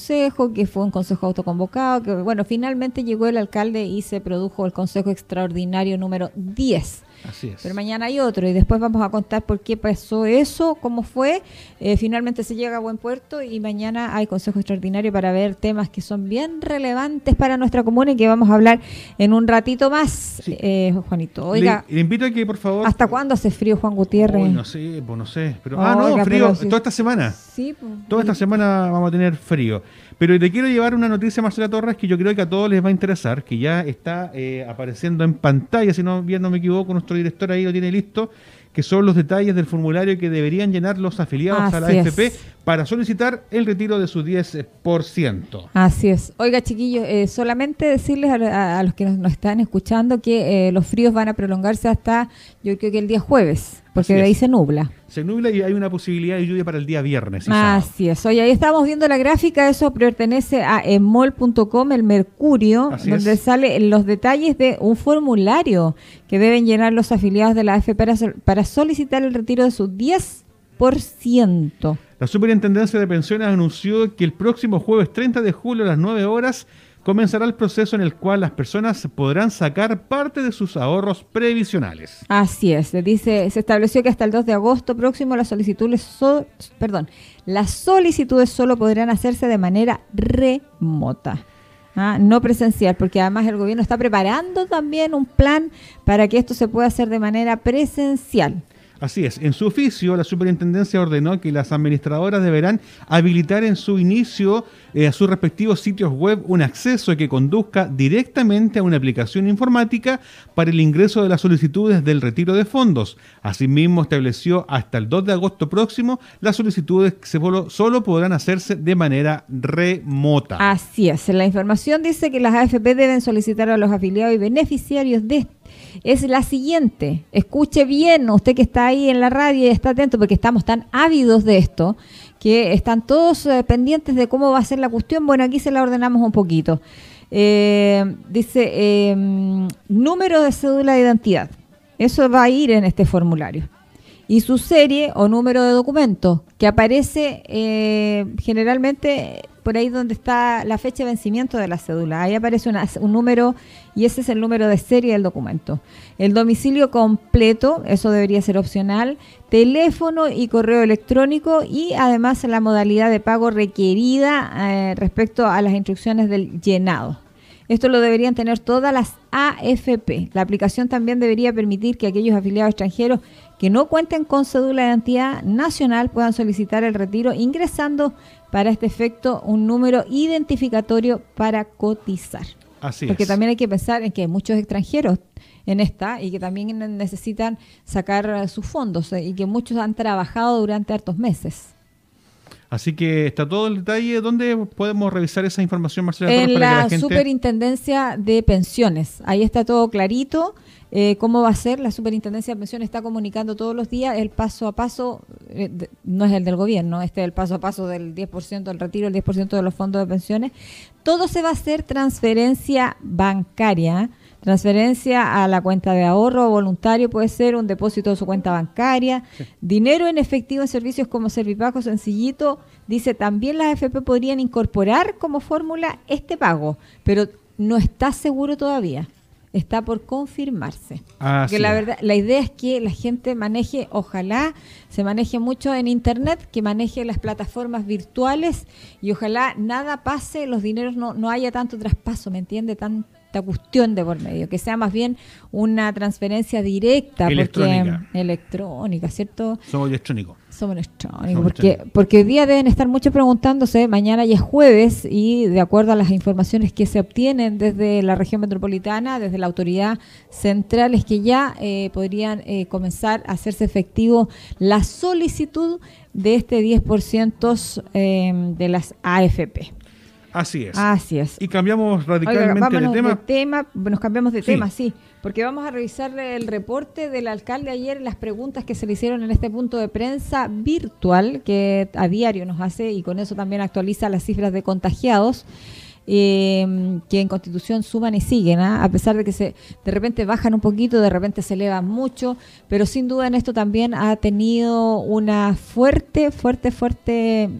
que fue un consejo autoconvocado, que bueno, finalmente llegó el alcalde y se produjo el consejo extraordinario número 10. Así es. Pero mañana hay otro y después vamos a contar por qué pasó eso, cómo fue. Eh, finalmente se llega a buen puerto y mañana hay consejo extraordinario para ver temas que son bien relevantes para nuestra comuna y que vamos a hablar en un ratito más, eh, Juanito. Oiga, le, le invito a que por favor... ¿hasta cuándo hace frío, Juan Gutiérrez? Uy, no sé, pues no sé. Pero, ah, no, Oiga, frío pero toda esta semana. Sí, pues. Toda esta semana vamos a tener frío. Pero te quiero llevar una noticia, Marcela Torres, que yo creo que a todos les va a interesar, que ya está eh, apareciendo en pantalla, si no bien no me equivoco, nuestro director ahí lo tiene listo, que son los detalles del formulario que deberían llenar los afiliados a la es. AFP para solicitar el retiro de su 10%. Así es. Oiga, chiquillos, eh, solamente decirles a, a- a los que nos, nos están escuchando que eh, los fríos van a prolongarse hasta, yo creo que el día jueves, porque Así de ahí es. se nubla. Se nubla y hay una posibilidad de lluvia para el día viernes. y sábado. Así es. Oye, ahí estamos viendo la gráfica, eso pertenece a emol.com, el Mercurio, Así donde es. salen los detalles de un formulario que deben llenar los afiliados de la AFP para, sol- para solicitar el retiro de su 10%. La Superintendencia de Pensiones anunció que el próximo jueves 30 de julio a las 9 horas comenzará el proceso en el cual las personas podrán sacar parte de sus ahorros previsionales. Así es, dice, se estableció que hasta el 2 de agosto próximo las solicitudes, so- perdón, las solicitudes solo podrán hacerse de manera remota. ah, No presencial, porque además el gobierno está preparando también un plan para que esto se pueda hacer de manera presencial. Así es, en su oficio la superintendencia ordenó que las administradoras deberán habilitar en su inicio eh, a sus respectivos sitios web un acceso que conduzca directamente a una aplicación informática para el ingreso de las solicitudes del retiro de fondos. Asimismo, estableció hasta el 2 de agosto próximo las solicitudes que solo, solo podrán hacerse de manera remota. Así es, la información dice que las AFP deben solicitar a los afiliados y beneficiarios de es la siguiente. Escuche bien, usted que está ahí en la radio y está atento porque estamos tan ávidos de esto que están todos eh, pendientes de cómo va a ser la cuestión. Bueno, aquí se la ordenamos un poquito. Eh, dice eh, número de cédula de identidad. Eso va a ir en este formulario. Y su serie o número de documento, que aparece eh, generalmente por ahí donde está la fecha de vencimiento de la cédula. Ahí aparece un número y ese es el número de serie del documento. El domicilio completo, eso debería ser opcional, teléfono y correo electrónico y además la modalidad de pago requerida eh, respecto a las instrucciones del llenado. Esto lo deberían tener todas las AFP. La aplicación también debería permitir que aquellos afiliados extranjeros que no cuenten con cédula de identidad nacional puedan solicitar el retiro ingresando para este efecto un número identificatorio para cotizar. Así Porque es. también hay que pensar en que hay muchos extranjeros en esta y que también necesitan sacar sus fondos eh, y que muchos han trabajado durante hartos meses. Así que está todo el detalle. ¿Dónde podemos revisar esa información, Marcela? En para que la, la gente... superintendencia de pensiones. Ahí está todo clarito. eh, ¿Cómo va a ser? La superintendencia de pensiones está comunicando todos los días el paso a paso. eh, de- no es el del gobierno, este es el paso a paso del 10% del retiro, el 10% de los fondos de pensiones. Todo se va a hacer transferencia bancaria. Transferencia a la cuenta de ahorro voluntario puede ser un depósito de su cuenta bancaria, dinero en efectivo en servicios como Servipago sencillito. Dice también las AFP podrían incorporar como fórmula este pago, pero no está seguro todavía. Está por confirmarse. Así Porque la verdad, la idea es que la gente maneje, ojalá se maneje mucho en internet, que maneje las plataformas virtuales y ojalá nada pase, los dineros no, no haya tanto traspaso, ¿me entiende? Tan, esta cuestión de por medio, que sea más bien una transferencia directa, Electrónica. porque electrónica, ¿cierto? Somos electrónicos. Somos electrónicos, Somos porque, electrónicos. porque hoy día deben estar muchos preguntándose, mañana ya es jueves y de acuerdo a las informaciones que se obtienen desde la región metropolitana, desde la autoridad central, es que ya eh, podrían eh, comenzar a hacerse efectivo la solicitud de este 10% eh, de las AFP. Así es. Así es. Y cambiamos Oiga, radicalmente vámonos de tema. tema, Nos cambiamos de Sí. tema, sí. Porque vamos a revisar el reporte del alcalde ayer, las preguntas que se le hicieron en este punto de prensa virtual, que a diario nos hace y con eso también actualiza las cifras de contagiados. eh, que en Constitución suman y siguen, ¿ah? a pesar de que se de repente bajan un poquito, de repente se elevan mucho, pero sin duda en esto también ha tenido una fuerte, fuerte, fuerte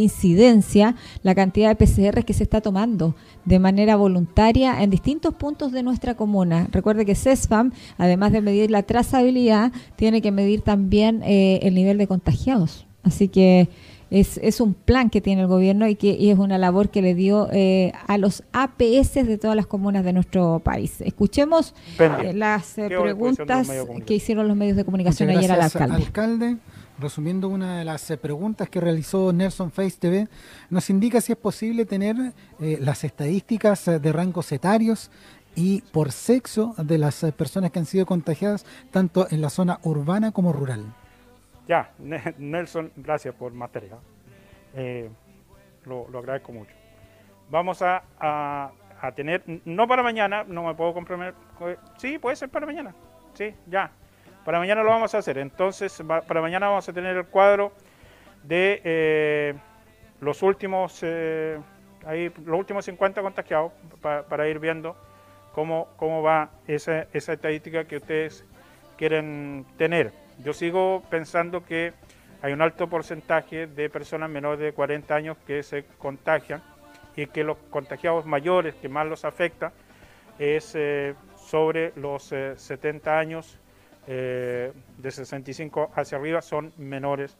incidencia la cantidad de PCR que se está tomando de manera voluntaria en distintos puntos de nuestra comuna. Recuerde que CESFAM, además de medir la trazabilidad, tiene que medir también eh, el nivel de contagiados. Así que es, es un plan que tiene el gobierno y que y es una labor que le dio eh, a los APS de todas las comunas de nuestro país. Escuchemos eh, las eh, ¿Qué va a disposición de los preguntas que hicieron los medios de comunicación Muchas ayer al alcalde. alcalde. Resumiendo una de las eh, preguntas que realizó Nelson Face TV, nos indica si es posible tener eh, las estadísticas eh, de rangos etarios y por sexo de las personas que han sido contagiadas tanto en la zona urbana como rural. Ya, Ne- Nelson, gracias por materia. Eh, lo, agradezco mucho. Vamos a, tener, no para mañana, no me puedo comprometer. co- Sí, puede ser para mañana. Sí, ya. Para mañana lo vamos a hacer. Entonces, para mañana vamos a tener el cuadro de eh, los últimos eh, ahí, los últimos 50 contagiados pa- para ir viendo cómo, cómo va esa, esa estadística que ustedes quieren tener. Yo sigo pensando que hay un alto porcentaje de personas menores de 40 años que se contagian y que los contagiados mayores que más los afecta es eh, sobre los eh, 70 años, eh, de 65 hacia arriba son menores.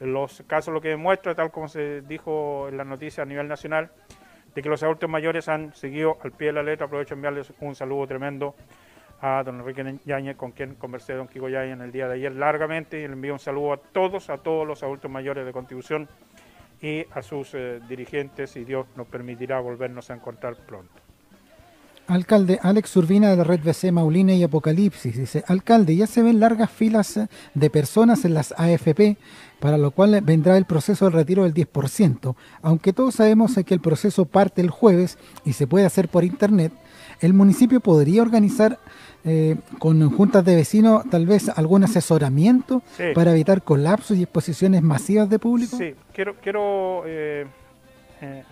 Los casos lo que demuestra, tal como se dijo en la noticia a nivel nacional, de que los adultos mayores han seguido al pie de la letra. Aprovecho a enviarles un saludo tremendo a don Enrique Yañez, con quien conversé don Kiko Yañez en el día de ayer largamente, y le envío un saludo a todos, a todos los adultos mayores de Contribución y a sus eh, dirigentes, y Dios nos permitirá volvernos a encontrar pronto. Alcalde Alex Urbina de la red BC Maulina y Apocalipsis dice, alcalde, ya se ven largas filas de personas en las AFP, para lo cual vendrá el proceso del retiro del 10%. Aunque todos sabemos que el proceso parte el jueves y se puede hacer por internet, el municipio podría organizar eh, con juntas de vecinos tal vez algún asesoramiento Sí. para evitar colapsos y exposiciones masivas de público. Sí, quiero, quiero eh, eh,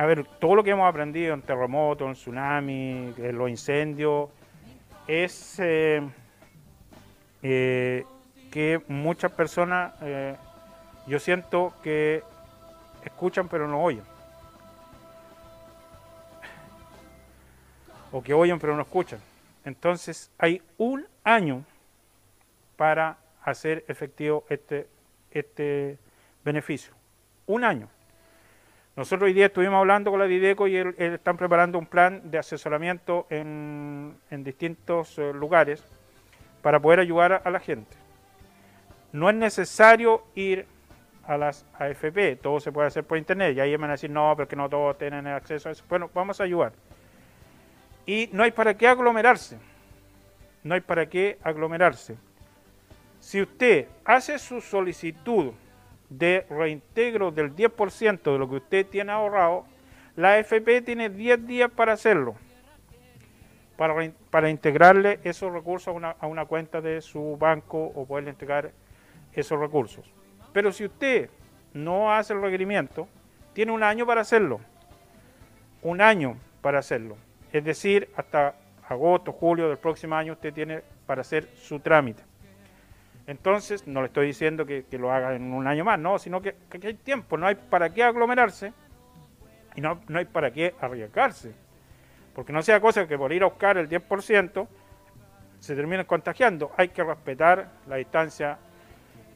a ver, todo lo que hemos aprendido en terremotos, en tsunami, en los incendios, es eh, eh, que muchas personas, eh, yo siento que escuchan pero no oyen. O que oyen pero no escuchan. Entonces hay un año para hacer efectivo este, este beneficio. Un año. Nosotros hoy día estuvimos hablando con la Dideco y él están preparando un plan de asesoramiento en, en distintos eh, lugares para poder ayudar a, a la gente. No es necesario ir a las AFP, todo se puede hacer por internet. Y ahí me van a decir, no, porque no todos tienen acceso a eso. Bueno, vamos a ayudar. Y no hay para qué aglomerarse. No hay para qué aglomerarse. Si usted hace su solicitud de reintegro del 10% de lo que usted tiene ahorrado, la AFP tiene 10 días para hacerlo, para, para integrarle esos recursos a una, a una cuenta de su banco o poderle entregar esos recursos. Pero si usted no hace el requerimiento, tiene un año para hacerlo. Un año para hacerlo. Es decir, hasta agosto, julio del próximo año usted tiene para hacer su trámite. Entonces, no le estoy diciendo que, lo haga en un año más, no, sino que, que hay tiempo, no hay para qué aglomerarse y no, no hay para qué arriesgarse. Porque no sea cosa que por ir a buscar el 10% se terminen contagiando. Hay que respetar la distancia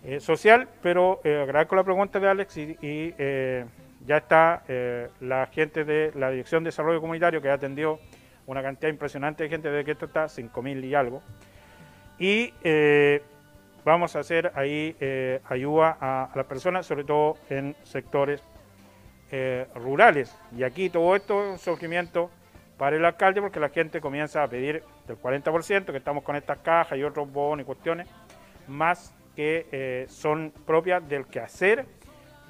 eh, social, pero eh, agradezco la pregunta de Alex y, eh, ya está eh, la gente de la Dirección de Desarrollo Comunitario que ha atendido una cantidad impresionante de gente desde que esto está, 5.000 y algo. Y vamos a hacer ahí eh, ayuda a, las personas, sobre todo en sectores rurales. Y aquí todo esto es un surgimiento para el alcalde porque la gente comienza a pedir del 40%, que estamos con estas cajas y otros bonos y cuestiones, más que son propias del quehacer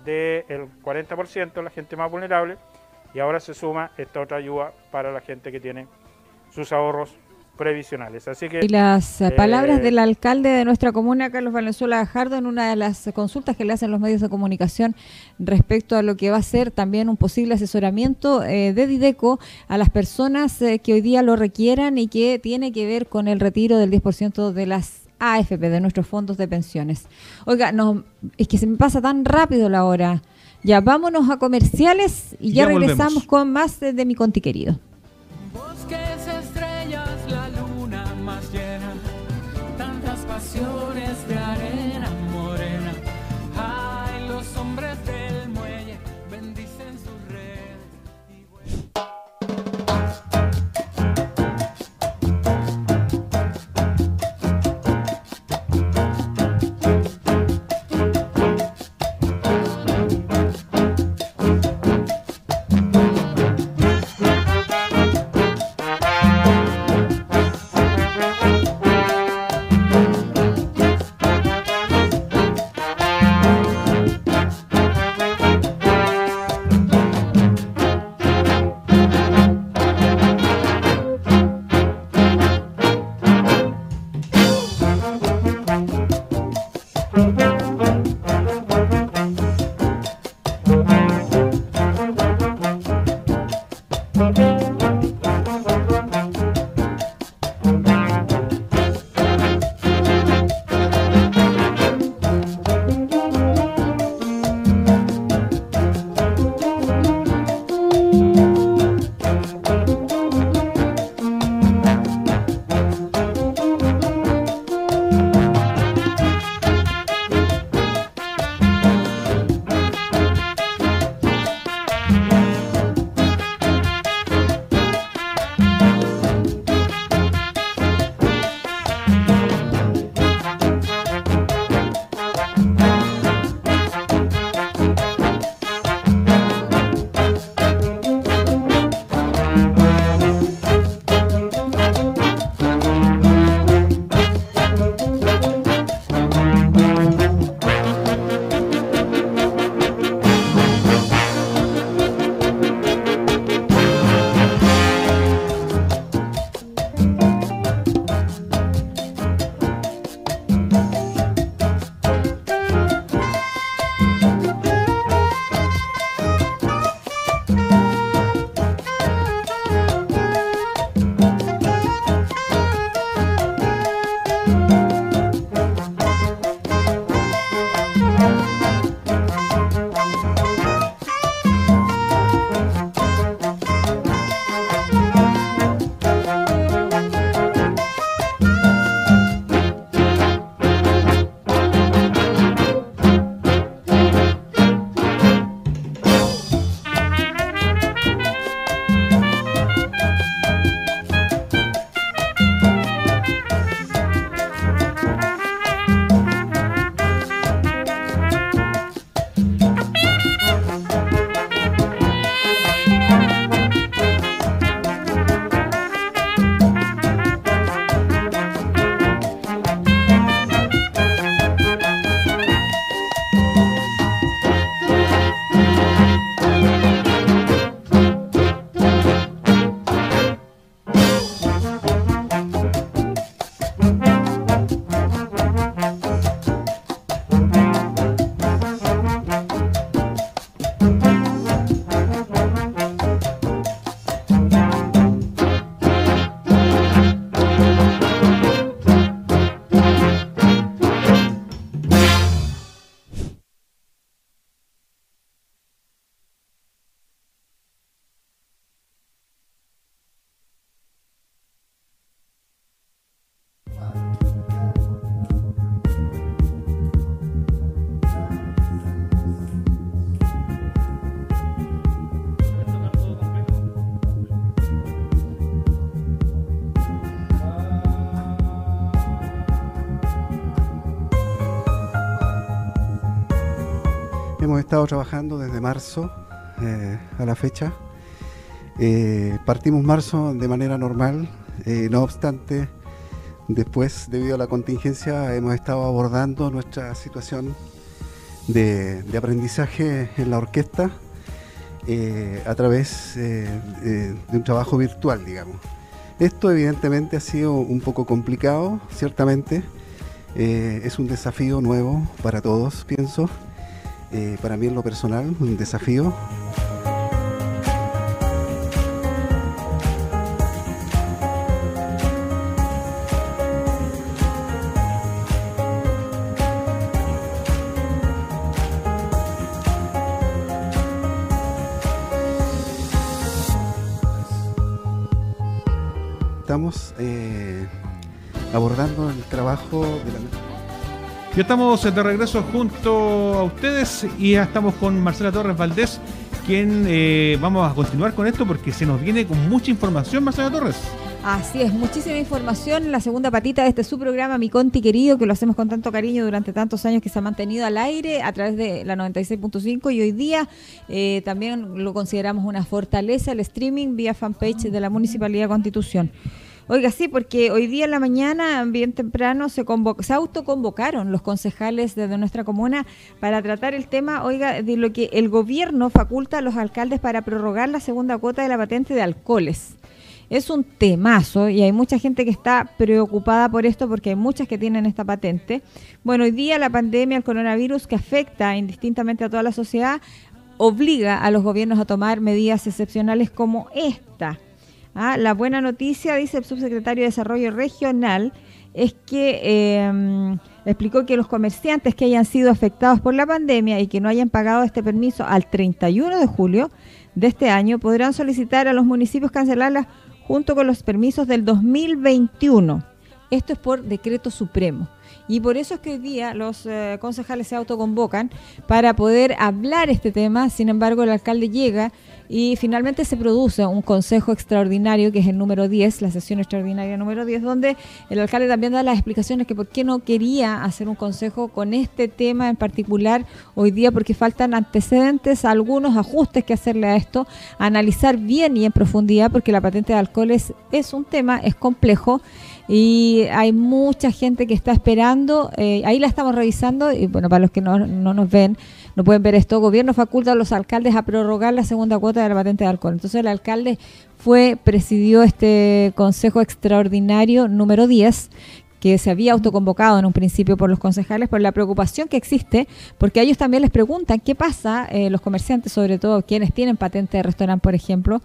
del 40% la gente más vulnerable y ahora se suma esta otra ayuda para la gente que tiene sus ahorros previsionales. Así que y las eh, palabras del alcalde de nuestra comuna, Carlos Valenzuela Gajardo, en una de las consultas que le hacen los medios de comunicación respecto a lo que va a ser también un posible asesoramiento eh, de Dideco a las personas eh, que hoy día lo requieran y que tiene que ver con el retiro del 10% de las AFP, de nuestros fondos de pensiones. Oiga, no, es que se me pasa tan rápido la hora. Ya vámonos a comerciales y ya, regresamos con más de, de mi conti querido. Estado trabajando desde marzo eh, a la fecha. Eh, partimos marzo de manera normal, eh, no obstante, después, debido a la contingencia, hemos estado abordando nuestra situación de, de aprendizaje en la orquesta a través de un trabajo virtual, digamos. Esto evidentemente ha sido un poco complicado, ciertamente. es un desafío nuevo para todos, pienso. Eh, para mí en lo personal, un desafío. Estamos eh, abordando el trabajo de la ya estamos de regreso junto a ustedes y ya estamos con Marcela Torres Valdés, quien eh, vamos a continuar con esto porque se nos viene con mucha información, Marcela Torres. Así es, muchísima información. La segunda patita de este su programa, Mi Conti Querido, que lo hacemos con tanto cariño durante tantos años que se ha mantenido al aire a través de la 96.5 y hoy día eh, también lo consideramos una fortaleza el streaming vía fanpage de la Municipalidad Constitución. Oiga, sí, porque hoy día en la mañana, bien temprano, se, se autoconvocaron los concejales de nuestra comuna para tratar el tema, oiga, de lo que el gobierno faculta a los alcaldes para prorrogar la segunda cuota de la patente de alcoholes. Es un temazo y hay mucha gente que está preocupada por esto porque hay muchas que tienen esta patente. Bueno, hoy día la pandemia, el coronavirus que afecta indistintamente a toda la sociedad, obliga a los gobiernos a tomar medidas excepcionales como esta. Ah, la buena noticia, dice el subsecretario de Desarrollo Regional, es que em, explicó que los comerciantes que hayan sido afectados por la pandemia y que no hayan pagado este permiso al 31 de julio de este año podrán solicitar a los municipios cancelarlas junto con los permisos del 2021. Esto es por decreto supremo. Y por eso es que hoy día los eh, concejales se autoconvocan para poder hablar este tema. Sin embargo, el alcalde llega y finalmente se produce un consejo extraordinario, que es el número 10, la sesión extraordinaria número 10, donde el alcalde también da las explicaciones que por qué no quería hacer un consejo con este tema en particular hoy día, porque faltan antecedentes, algunos ajustes que hacerle a esto, analizar bien y en profundidad, porque la patente de alcohol es, es un tema, es complejo y hay mucha gente que está esperando, eh, ahí la estamos revisando, y bueno, para los que no, no nos ven, no pueden ver esto, gobierno faculta a los alcaldes a prorrogar la segunda cuota de la patente de alcohol. Entonces el alcalde fue, presidió este consejo extraordinario número 10, que se había autoconvocado en un principio por los concejales por la preocupación que existe, porque a ellos también les preguntan qué pasa, eh, los comerciantes sobre todo, quienes tienen patente de restaurante, por ejemplo,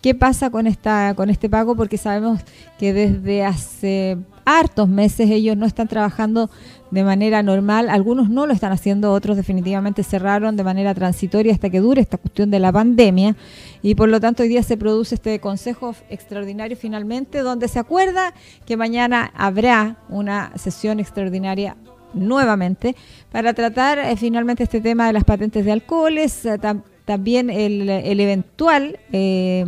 qué pasa con esta con este pago porque sabemos que desde hace hartos meses ellos no están trabajando de manera normal, algunos no lo están haciendo, otros definitivamente cerraron de manera transitoria hasta que dure esta cuestión de la pandemia. Y por lo tanto hoy día se produce este consejo extraordinario finalmente donde se acuerda que mañana habrá una sesión extraordinaria nuevamente para tratar eh, finalmente este tema de las patentes de alcoholes, eh, también el, eventual eh,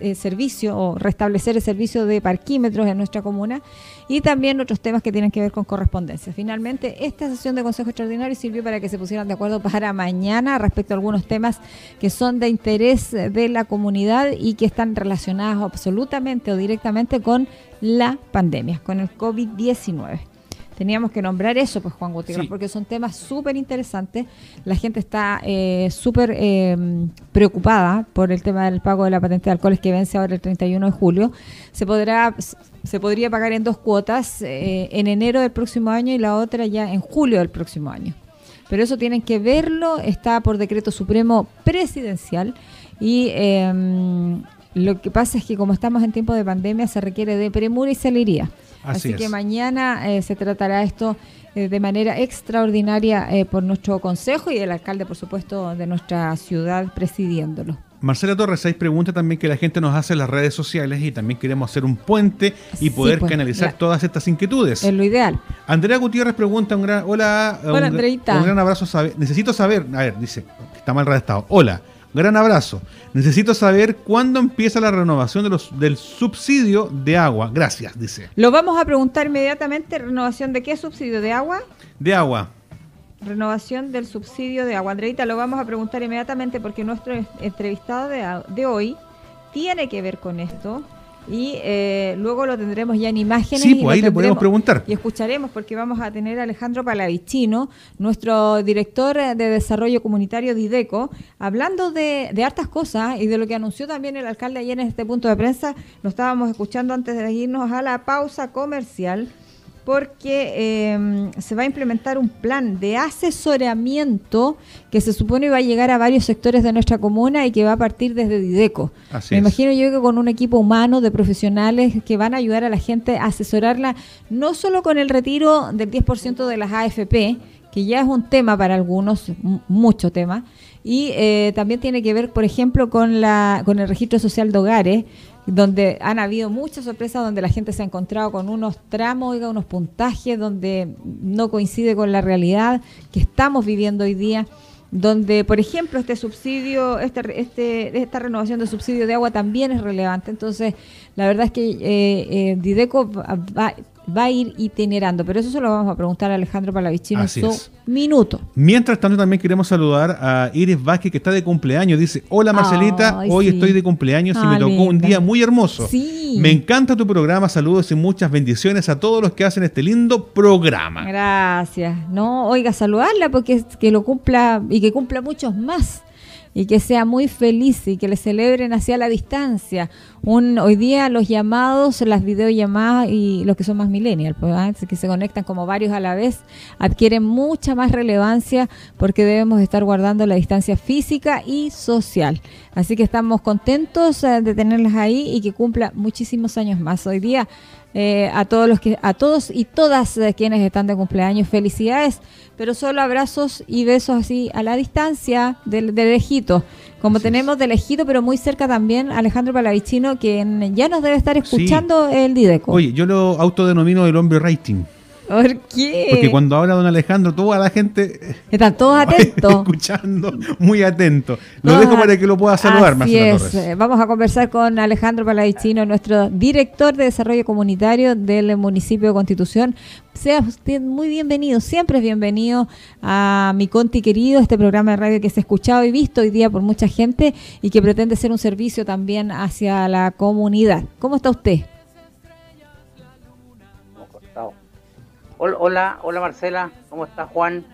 eh, servicio o restablecer el servicio de parquímetros en nuestra comuna y también otros temas que tienen que ver con correspondencia. Finalmente, esta sesión de Consejo Extraordinario sirvió para que se pusieran de acuerdo para mañana respecto a algunos temas que son de interés de la comunidad y que están relacionados absolutamente o directamente con la pandemia, con el COVID-19 teníamos que nombrar eso, pues Juan Gutiérrez, porque son temas súper interesantes. La gente está eh, súper eh, preocupada por el tema del pago de la patente de alcoholes que vence ahora el 31 de julio. Se podrá se podría pagar en dos cuotas, eh, en enero del próximo año y la otra ya en julio del próximo año. Pero eso tienen que verlo, está por decreto supremo presidencial y em, lo que pasa es que como estamos en tiempo de pandemia se requiere de premura y celería. Así, que mañana eh, se tratará esto eh, de manera extraordinaria eh, por nuestro consejo y el alcalde, por supuesto, de nuestra ciudad presidiéndolo. Marcela Torres, hay preguntas también que la gente nos hace en las redes sociales y también queremos hacer un puente y poder pues, canalizar todas estas inquietudes. Es lo ideal. Andrea Gutiérrez pregunta, un gran, hola, hola un, un, gran abrazo. necesito saber, a ver, dice, está mal redactado. Hola, Gran abrazo. Necesito saber cuándo empieza la renovación de los, del subsidio de agua. Gracias, dice. Lo vamos a preguntar inmediatamente. ¿Renovación de qué subsidio? ¿De agua? De agua. renovación del subsidio de agua. Andreita, lo vamos a preguntar inmediatamente porque nuestro entrevistado de, de hoy tiene que ver con esto y eh, luego lo tendremos ya en imágenes. Sí, pues ahí le podemos preguntar. Y escucharemos porque vamos a tener a Alejandro Palavicino, nuestro director de desarrollo comunitario de IDECO, hablando de, de hartas cosas y de lo que anunció también el alcalde ayer en este punto de prensa. Lo estábamos escuchando antes de irnos a la pausa comercial porque em, se va a implementar un plan de asesoramiento que se supone va a llegar a varios sectores de nuestra comuna y que va a partir desde Dideco. Me imagino yo que con un equipo humano de profesionales que van a ayudar a la gente a asesorarla, no solo con el retiro del 10% de las AFP, que ya es un tema para algunos, mucho tema, y eh, también tiene que ver, por ejemplo, con, la, con el registro social de hogares, donde han habido muchas sorpresas, donde la gente se ha encontrado con unos tramos, oiga, unos puntajes, donde no coincide con la realidad que estamos viviendo hoy día, donde, por ejemplo, este subsidio, este, este, esta renovación de subsidio de agua también es relevante. Entonces, la verdad es que eh, eh Dideco va, va a ir itinerando. Pero eso se lo vamos a preguntar a Alejandro Palavicino en su minuto. Mientras tanto, también queremos saludar a Iris Vázquez, que está de cumpleaños. Dice, hola Marcelita, hoy estoy de cumpleaños y me ah, tocó un día muy hermoso. Me encanta tu programa, saludos y muchas bendiciones a todos los que hacen este lindo programa. Gracias. No, oiga, saludarla porque que lo cumpla y que cumpla muchos más y que sea muy feliz y que le celebren hacia la distancia. Hoy día los llamados, las videollamadas y los que son más millennials, pues, ¿ah? que se conectan como varios a la vez, adquieren mucha más relevancia porque debemos estar guardando la distancia física y social. Así que estamos contentos eh, de tenerlas ahí y que cumpla muchísimos años más. Hoy día eh, a todos los que a todos y todas eh, quienes están de cumpleaños felicidades pero solo abrazos y besos así a la distancia del, del lejito. Como tenemos de lejito pero muy cerca también Alejandro Palavicino que ya nos debe estar escuchando el Dideco. Oye yo lo autodenomino el hombre rating ¿Por qué? Porque cuando habla don Alejandro, toda la gente. Están todos atentos. Escuchando, muy atentos. Lo dejo para que lo pueda saludar, Así es. Vamos a conversar con Alejandro Palavicino, nuestro director de desarrollo comunitario del municipio de Constitución. Sea usted muy bienvenido, siempre es bienvenido a mi Conti querido, este programa de radio que se ha escuchado y visto hoy día por mucha gente y que pretende ser un servicio también hacia la comunidad. ¿Cómo está usted? Hola, hola, Marcela, ¿cómo estás Juan?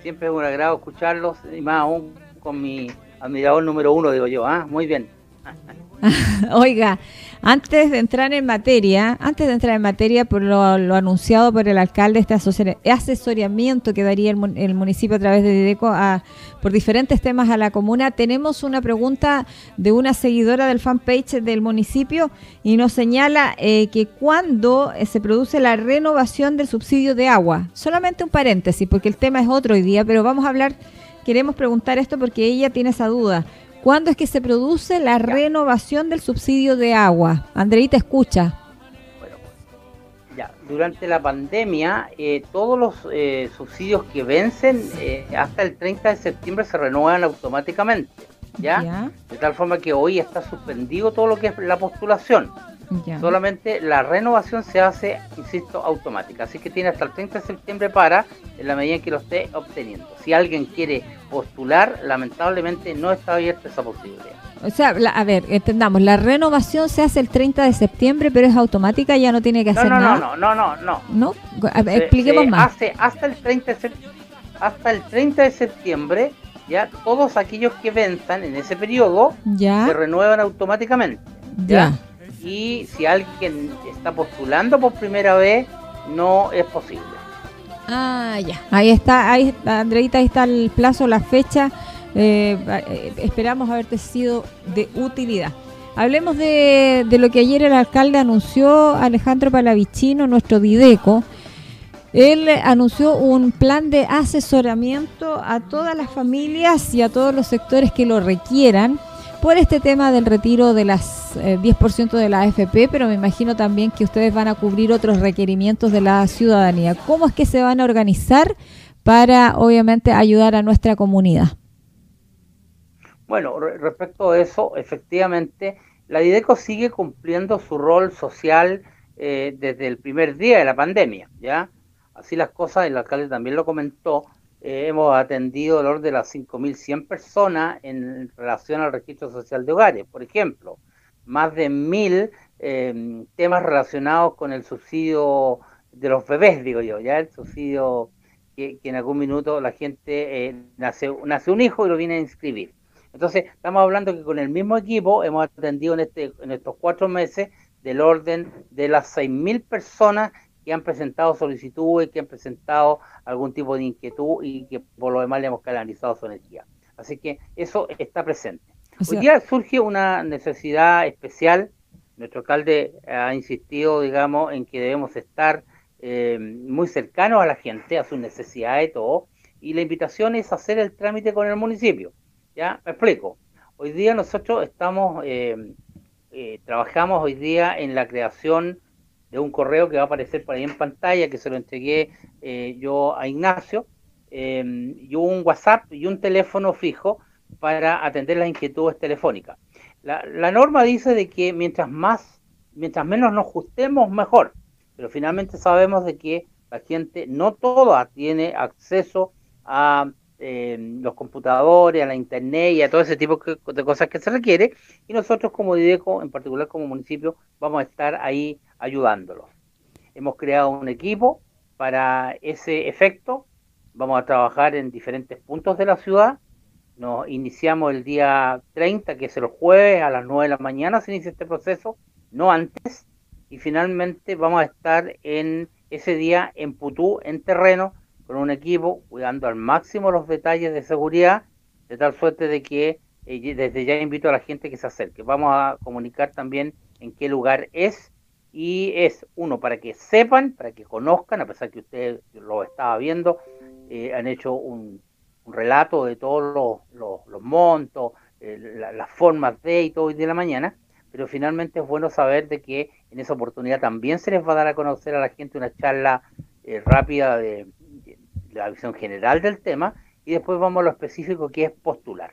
Siempre es un agrado escucharlos y más aún con mi admirador número uno, digo yo, ¿ah? Muy bien. Oiga, antes de entrar en materia, antes de entrar en materia por lo, anunciado por el alcalde, este asesoramiento que daría el, municipio a través de Dideco a, por diferentes temas a la comuna, tenemos una pregunta de una seguidora del fanpage del municipio y nos señala eh, que cuando eh, se produce la renovación del subsidio de agua, solamente un paréntesis, porque el tema es otro hoy día, pero vamos a hablar, queremos preguntar esto porque ella tiene esa duda. ¿Cuándo es que se produce la renovación del subsidio de agua? Andreita, escucha. Bueno, ya, durante la pandemia, eh, todos los eh, subsidios que vencen eh, hasta el 30 de septiembre se renuevan automáticamente. ¿ya? De tal forma que hoy está suspendido todo lo que es la postulación. Solamente la renovación se hace, insisto, automática. Así que tiene hasta el 30 de septiembre para, en la medida en que lo esté obteniendo. Si alguien quiere postular, lamentablemente no está abierta esa posibilidad. O sea, a ver, entendamos, la renovación se hace el 30 de septiembre, pero es automática, ya no tiene que hacer no, nada. No, no, no, no, no. ¿No? expliquemos más. Hace hasta el 30 de hasta el 30 de septiembre, ya todos aquellos que venzan en ese periodo se renuevan automáticamente. ya y si alguien está postulando por primera vez, no es posible. Ah, ya. Ahí está, ahí Andreita, ahí está el plazo, la fecha. Eh, eh, esperamos haberte sido de utilidad. Hablemos de, de, lo que ayer el alcalde anunció, Alejandro Palavicino, nuestro Dideco. Él anunció un plan de asesoramiento a todas las familias y a todos los sectores que lo requieran por este tema del retiro de las 10% eh, de la AFP, pero me imagino también que ustedes van a cubrir otros requerimientos de la ciudadanía. ¿Cómo es que se van a organizar para, obviamente, ayudar a nuestra comunidad? Bueno, respecto a eso, efectivamente, la DIDECO sigue cumpliendo su rol social eh, desde el primer día de la pandemia, ¿ya? Así las cosas, el alcalde también lo comentó, eh, hemos atendido el orden de las 5.100 personas en relación al registro social de hogares. Por ejemplo, más de 1.000 eh, temas relacionados con el subsidio de los bebés, digo yo, ya el subsidio que, en algún minuto la gente eh, nace, nace un hijo y lo viene a inscribir. Entonces, estamos hablando que con el mismo equipo hemos atendido en, este, en estos cuatro meses del orden de las 6.000 personas que han presentado solicitudes, que han presentado algún tipo de inquietud y que por lo demás le hemos canalizado su energía. Así que eso está presente. Hoy día surge una necesidad especial. Nuestro alcalde ha insistido, digamos, en que debemos estar eh, muy cercanos a la gente, a sus necesidades, todo. Y la invitación es hacer el trámite con el municipio. ¿Ya? Me explico. Hoy día nosotros estamos, eh, eh, trabajamos hoy día en la creación de un correo que va a aparecer por ahí en pantalla, que se lo entregué eh, yo a Ignacio, em, y un WhatsApp y un teléfono fijo para atender las inquietudes telefónicas. La, la, norma dice de que mientras más, mientras menos nos ajustemos, mejor. Pero finalmente sabemos de que la gente no toda tiene acceso a em, los computadores, a la internet y a todo ese tipo de cosas que se requiere. Y nosotros como DIDECO, en particular como municipio, vamos a estar ahí ayudándolos. Hemos creado un equipo para ese efecto. Vamos a trabajar en diferentes puntos de la ciudad. Nos iniciamos el día 30, que es el jueves, a las 9 de la mañana se inicia este proceso, no antes. Y finalmente vamos a estar en ese día en Putú, en terreno, con un equipo, cuidando al máximo los detalles de seguridad, de tal suerte de que eh, desde ya invito a la gente que se acerque. Vamos a comunicar también en qué lugar es y es uno para que sepan, para que conozcan, a pesar que usted lo estaba viendo, eh, han hecho un, relato de todos los, montos, eh, las formas de y todo hoy de la mañana, pero finalmente es bueno saber de que en esa oportunidad también se les va a dar a conocer a la gente una charla eh, rápida de, de, la visión general del tema y después vamos a lo específico que es postular.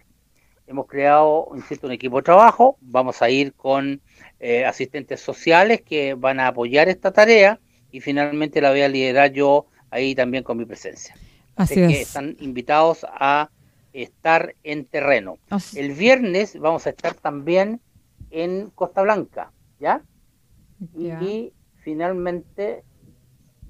Hemos creado, insisto, un equipo de trabajo, vamos a ir con eh, asistentes sociales que van a apoyar esta tarea y finalmente la voy a liderar yo ahí también con mi presencia. Así, que están invitados a estar en terreno. El viernes vamos a estar también en Costa Blanca, ¿ya? Y, finalmente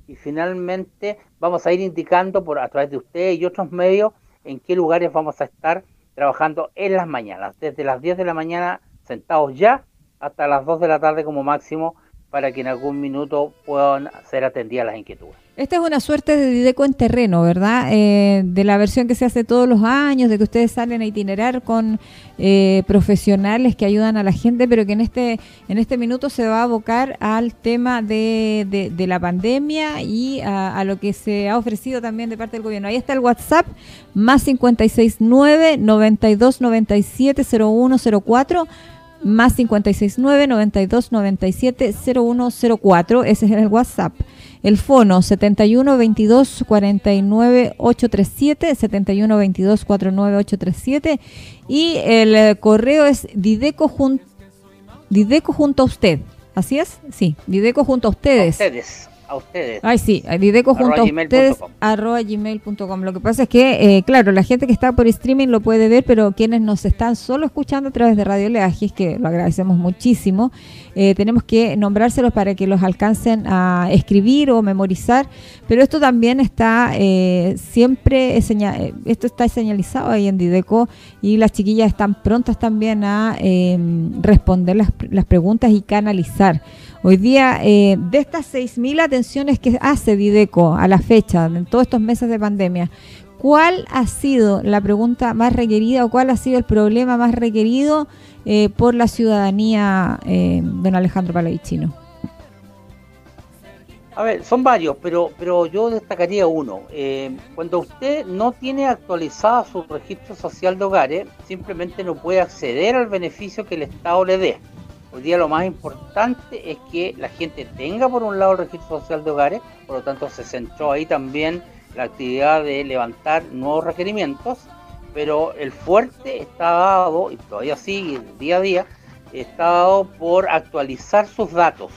y finalmente vamos a ir indicando por a través de usted y otros medios en qué lugares vamos a estar trabajando en las mañanas, desde las 10 de la mañana sentados ya hasta las 2 de la tarde como máximo para que en algún minuto puedan ser atendidas las inquietudes. Esta es una suerte de Dideco en terreno, ¿verdad? Eh, de la versión que se hace todos los años, de que ustedes salen a itinerar con eh, profesionales que ayudan a la gente, pero que en este en este minuto se va a abocar al tema de, de, la pandemia y a, lo que se ha ofrecido también de parte del gobierno. Ahí está el WhatsApp, más 569 92 97 0104 más 569 92 97 0104, ese es el WhatsApp. El fono 71 22 49 837, 71 22 49 837 y el eh, correo es dideco, jun, dideco junto a usted. ¿Así es? Sí, dideco junto a ustedes. A ustedes a ustedes. Ay, sí, Dideco junto a ustedes, arroba gmail.com. Lo que pasa es que, eh, claro, la gente que está por streaming lo puede ver, pero quienes nos están solo escuchando a través de Radio es que lo agradecemos muchísimo, eh, tenemos que nombrárselos para que los alcancen a escribir o memorizar, pero esto también está eh, siempre, esto está señalizado ahí en Dideco y las chiquillas están prontas también a responder las, las preguntas y canalizar. Hoy día, eh, de estas 6.000 atenciones que hace Dideco a la fecha, en todos estos meses de pandemia, ¿cuál ha sido la pregunta más requerida o cuál ha sido el problema más requerido eh, por la ciudadanía, eh, don Alejandro Palavicino? A ver, son varios, pero, pero yo destacaría uno. cuando usted no tiene actualizado su registro social de hogares, simplemente no puede acceder al beneficio que el Estado le dé. Hoy día lo más importante es que la gente tenga por un lado el registro social de hogares, por lo tanto se centró ahí también la actividad de levantar nuevos requerimientos, pero el fuerte está dado, y todavía sigue día a día, está dado por actualizar sus datos.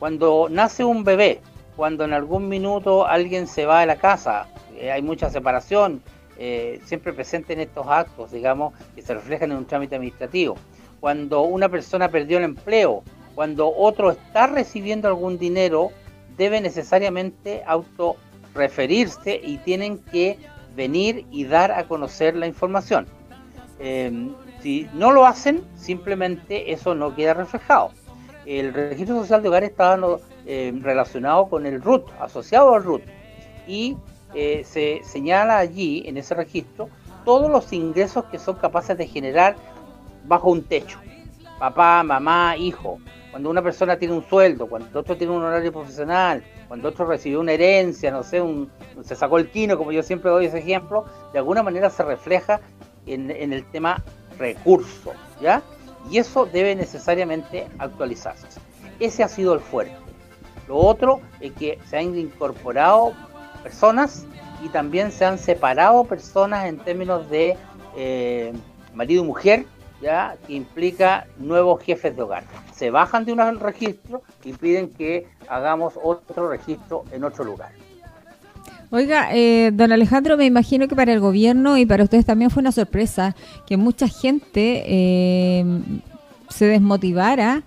Cuando nace un bebé, cuando en algún minuto alguien se va de la casa, eh, hay mucha separación eh, siempre presente en estos actos, digamos, que se reflejan en un trámite administrativo. Cuando una persona perdió el empleo, cuando otro está recibiendo algún dinero, debe necesariamente autorreferirse y tienen que venir y dar a conocer la información. Eh, si no lo hacen, simplemente eso no queda reflejado. El registro social de hogar está eh, relacionado con el RUT, asociado al RUT, y eh, se señala allí, en ese registro, todos los ingresos que son capaces de generar bajo un techo. Papá, mamá, hijo. Cuando una persona tiene un sueldo, cuando otro tiene un horario profesional, cuando otro recibió una herencia, no sé, un, se sacó el quino, como yo siempre doy ese ejemplo, de alguna manera se refleja en, el tema recurso, ¿ya? Y eso debe necesariamente actualizarse. Ese ha sido el fuerte. Lo otro es que se han incorporado personas y también se han separado personas en términos de eh, marido y mujer, ya que implica nuevos jefes de hogar. Se bajan de un registro y piden que hagamos otro registro en otro lugar. Oiga, eh, don Alejandro, me imagino que para el gobierno y para ustedes también fue una sorpresa que mucha gente eh, se desmotivara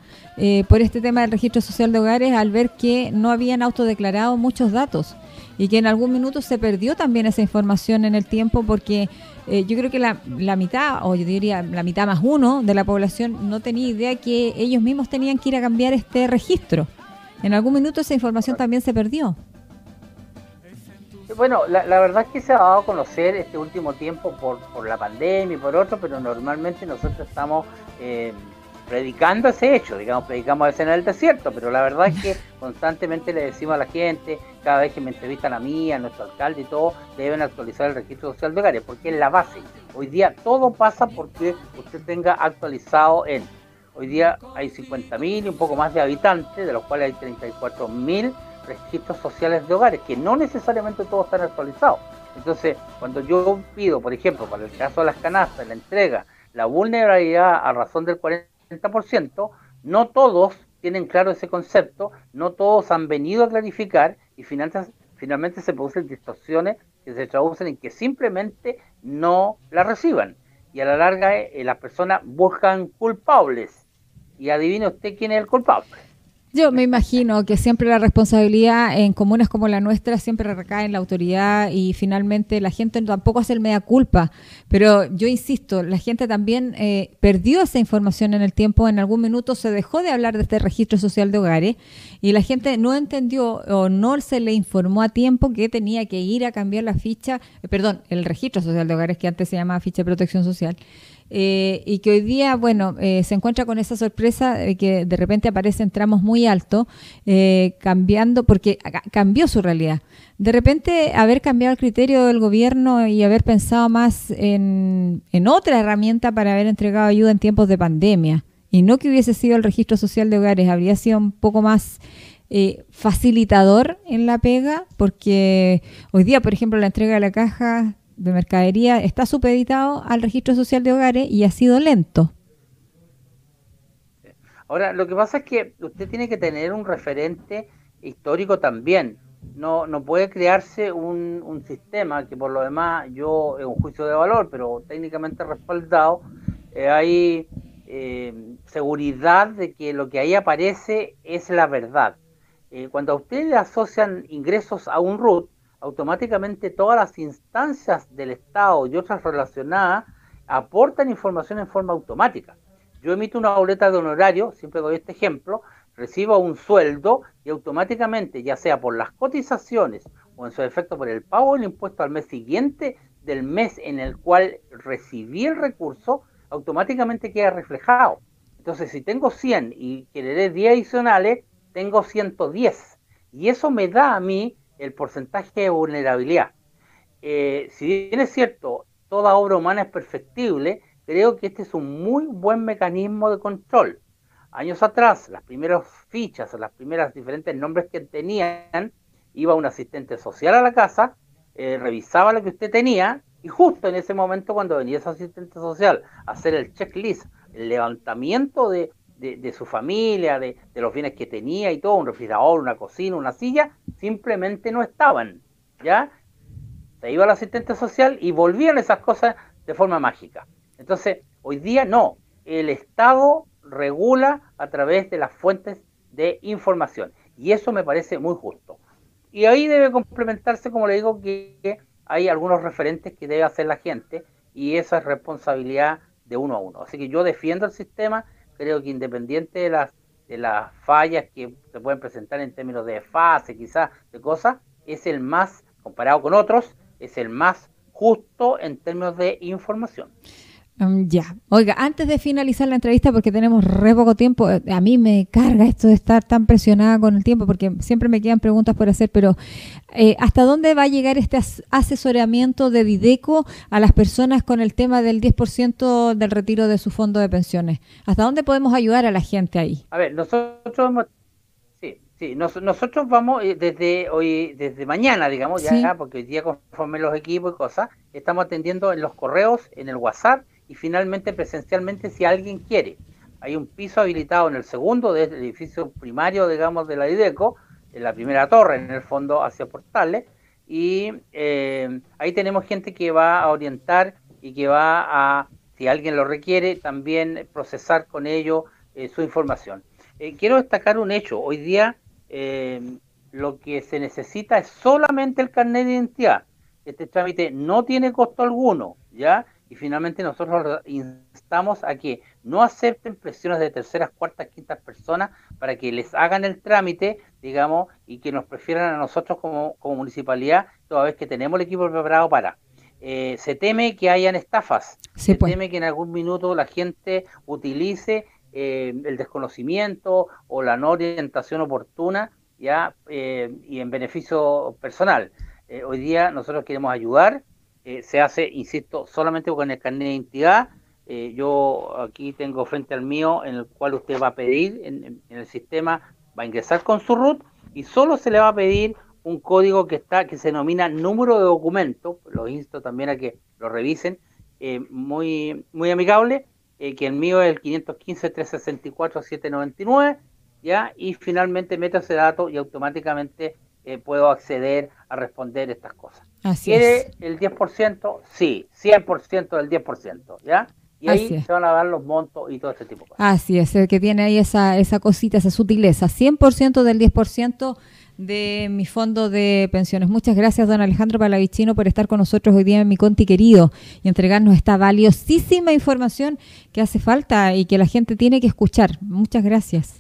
por este tema del registro social de hogares al ver que no habían autodeclarado muchos datos y que en algún minuto se perdió también esa información en el tiempo porque eh, yo creo que la, la, mitad, o yo diría la mitad más uno de la población no tenía idea que ellos mismos tenían que ir a cambiar este registro. En algún minuto esa información también se perdió. Bueno, la, verdad es que se ha dado a conocer este último tiempo por, por la pandemia y por otro, pero normalmente nosotros estamos... Eh, predicando ese hecho, digamos, predicamos a en el desierto, pero la verdad es que constantemente le decimos a la gente, cada vez que me entrevistan a mí, a nuestro alcalde y todo, deben actualizar el registro social de hogares, porque es la base. Hoy día todo pasa porque usted tenga actualizado en. Hoy día hay 50.000 y un poco más de habitantes, de los cuales hay 34.000 registros sociales de hogares, que no necesariamente todos están actualizados. Entonces, cuando yo pido, por ejemplo, para el caso de las canastas, la entrega, la vulnerabilidad a razón del 40 no todos tienen claro ese concepto, no todos han venido a clarificar y finalmente, se producen distorsiones que se traducen en que simplemente no la reciban. Y a la larga eh, las personas buscan culpables. Y adivine usted quién es el culpable. Yo me imagino que siempre la responsabilidad en comunas como la nuestra siempre recae en la autoridad y finalmente la gente tampoco hace el media culpa. Pero yo insisto, la gente también eh, perdió esa información en el tiempo. En algún minuto se dejó de hablar de este registro social de hogares y la gente no entendió o no se le informó a tiempo que tenía que ir a cambiar la ficha, eh, perdón, el registro social de hogares que antes se llamaba ficha de protección social eh, y que hoy día, bueno, eh, se encuentra con esa sorpresa de que de repente aparecen tramos muy altos, eh, cambiando, porque cambió su realidad. De repente, haber cambiado el criterio del gobierno y haber pensado más en, en otra herramienta para haber entregado ayuda en tiempos de pandemia, y no que hubiese sido el registro social de hogares, habría sido un poco más facilitador en la pega, porque hoy día, por ejemplo, la entrega de la caja de mercadería está supeditado al registro social de hogares y ha sido lento. Ahora, lo que pasa es que usted tiene que tener un referente histórico también. No, no puede crearse un, un sistema que por lo demás yo es un juicio de valor, pero técnicamente respaldado, eh, hay eh, seguridad de que lo que ahí aparece es la verdad. Eh, cuando a usted le asocian ingresos a un RUT, automáticamente todas las instancias del Estado y otras relacionadas aportan información en forma automática. Yo emito una boleta de honorario, siempre doy este ejemplo, recibo un sueldo y automáticamente, ya sea por las cotizaciones o en su efecto por el pago del impuesto al mes siguiente del mes en el cual recibí el recurso, automáticamente queda reflejado. Entonces, si tengo 100 y generé 10 adicionales, tengo 110. Y eso me da a mí el porcentaje de vulnerabilidad. Eh, si bien es cierto, toda obra humana es perfectible, creo que este es un muy buen mecanismo de control. Años atrás, las primeras fichas, las primeras diferentes nombres que tenían, iba un asistente social a la casa, eh, revisaba lo que usted tenía y justo en ese momento cuando venía ese asistente social a hacer el checklist, el levantamiento de de, su familia, de, los bienes que tenía y todo, un refrigerador, una cocina, una silla, simplemente no estaban, ¿ya? se iba al asistente social y volvían esas cosas de forma mágica. Entonces, hoy día no, el Estado regula a través de las fuentes de información y eso me parece muy justo. Y ahí debe complementarse, como le digo, que hay algunos referentes que debe hacer la gente y esa es responsabilidad de uno a uno. Así que yo defiendo el sistema, creo que independiente de las, de las fallas que se pueden presentar en términos de fase, quizás de cosas, es el más, comparado con otros, es el más justo en términos de información. Um, ya. Oiga, antes de finalizar la entrevista, porque tenemos re poco tiempo, eh, a mí me carga esto de estar tan presionada con el tiempo, porque siempre me quedan preguntas por hacer, pero eh, ¿hasta dónde va a llegar este asesoramiento de Dideco a las personas con el tema del 10% del retiro de su fondo de pensiones? ¿Hasta dónde podemos ayudar a la gente ahí? A ver, nosotros sí, sí, nosotros vamos eh, desde hoy, desde mañana, digamos, ya, porque hoy día conforme los equipos y cosas, estamos atendiendo en los correos, en el WhatsApp y finalmente presencialmente si alguien quiere. Hay un piso habilitado en el segundo del edificio primario, digamos, de la IDECO, en la primera torre, en el fondo hacia Portales, y eh, ahí tenemos gente que va a orientar y que va a, si alguien lo requiere, también procesar con ello eh, su información. Eh, quiero destacar un hecho. Hoy día lo que se necesita es solamente el carnet de identidad. Este trámite no tiene costo alguno, ¿ya? Y finalmente nosotros instamos a que no acepten presiones de terceras, cuartas, quintas personas para que les hagan el trámite, digamos, y que nos prefieran a nosotros como, municipalidad, toda vez que tenemos el equipo preparado para. Eh, se teme que hayan estafas, se pues. teme que en algún minuto la gente utilice eh, el desconocimiento o la no orientación oportuna ya eh, y en beneficio personal. hoy día nosotros queremos ayudar eh, se hace, insisto, solamente con el carnet de identidad. Eh, yo aquí tengo frente al mío en el cual usted va a pedir en, el sistema, va a ingresar con su root y solo se le va a pedir un código que está que se denomina número de documento. Lo insto también a que lo revisen. Eh, muy, muy amigable, que el mío es el 515-364-799, ¿ya? Y finalmente meto ese dato y automáticamente puedo acceder a responder estas cosas. ¿Quiere el 10%? Sí, 100% del 10%, ¿ya? Y ahí se van a dar los montos y todo ese tipo de cosas. Así es, el que tiene ahí esa, esa cosita, esa sutileza. 100% del 10% de mi fondo de pensiones. Muchas gracias, don Alejandro Palavicino, por estar con nosotros hoy día en mi Conti querido y entregarnos esta valiosísima información que hace falta y que la gente tiene que escuchar. Muchas gracias.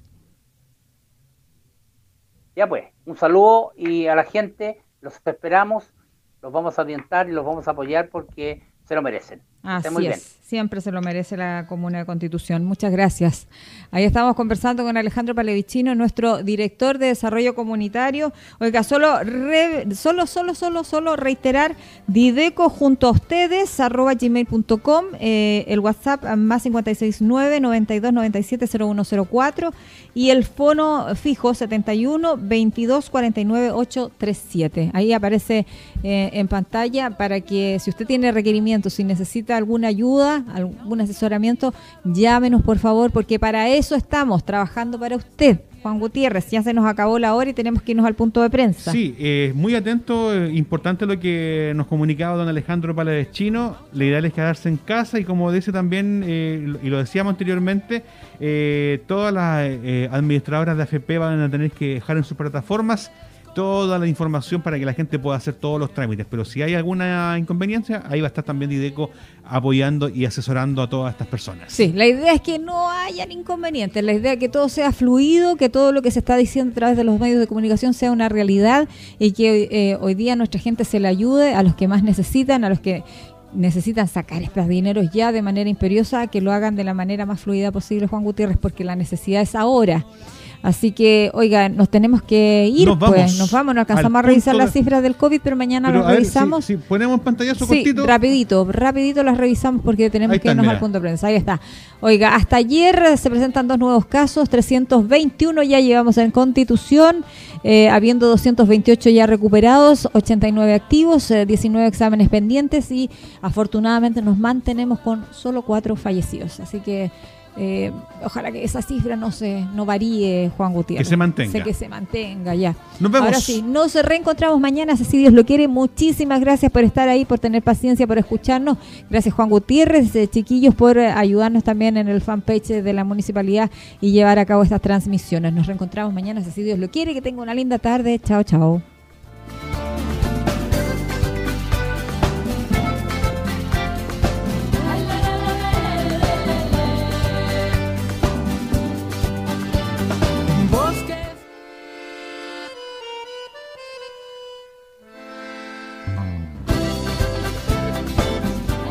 Ya pues, un saludo y a la gente, los esperamos los vamos a orientar y los vamos a apoyar porque se lo merecen. Así muy es. Siempre se lo merece la Comuna de Constitución. Muchas gracias. Ahí estamos conversando con Alejandro Palevicino, nuestro director de Desarrollo Comunitario. Oiga, solo, solo, solo, solo, solo reiterar, Dideco junto a ustedes, arroba gmail.com, eh, el WhatsApp más 569 92 97 0104 y el fono fijo 71 22 49 837. Ahí aparece eh, en pantalla para que si usted tiene requerimientos, si necesita alguna ayuda, algún asesoramiento, llámenos por favor, porque para eso estamos, trabajando para usted. Juan Gutiérrez, ya se nos acabó la hora y tenemos que irnos al punto de prensa. Sí, eh, muy atento, eh, importante lo que nos comunicaba don Alejandro Chino. La idea es quedarse en casa y como dice también, eh, y lo decíamos anteriormente, todas las administradoras de AFP van a tener que dejar en sus plataformas toda la información para que la gente pueda hacer todos los trámites. Pero si hay alguna inconveniencia, ahí va a estar también Dideco apoyando y asesorando a todas estas personas. Sí, la idea es que no hayan inconvenientes, la idea es que todo sea fluido, que todo lo que se está diciendo a través de los medios de comunicación sea una realidad y que eh, hoy día nuestra gente se le ayude a los que más necesitan, a los que necesitan sacar estos dineros ya de manera imperiosa, que lo hagan de la manera más fluida posible, Juan Gutiérrez, porque la necesidad es ahora. Así que, oiga, nos tenemos que ir, nos pues. Vamos nos vamos, no alcanzamos a revisar las cifras del COVID, pero mañana las revisamos. Si, ponemos pantallazo sí, cortito. rapidito, rapidito las revisamos porque tenemos que irnos al punto de prensa. Ahí está. Oiga, hasta ayer se presentan dos nuevos casos, 321 ya llevamos en Constitución, eh, habiendo 228 ya recuperados, 89 activos, 19 eh, exámenes pendientes y afortunadamente nos mantenemos con solo cuatro fallecidos. Así que Eh, ojalá que esa cifra no se no varíe, Juan Gutiérrez. Que se mantenga. que se mantenga, ya. Nos vemos. Ahora sí, nos reencontramos mañana, si Dios lo quiere. Muchísimas gracias por estar ahí, por tener paciencia, por escucharnos. Gracias, Juan Gutiérrez, eh, chiquillos, por eh, ayudarnos también en el fanpage de la municipalidad y llevar a cabo estas transmisiones. Nos reencontramos mañana, si Dios lo quiere. Que tenga una linda tarde. Chao, chao.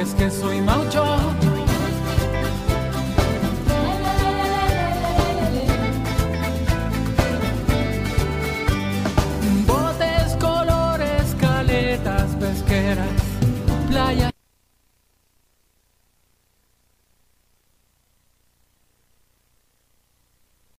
Es que soy maucho.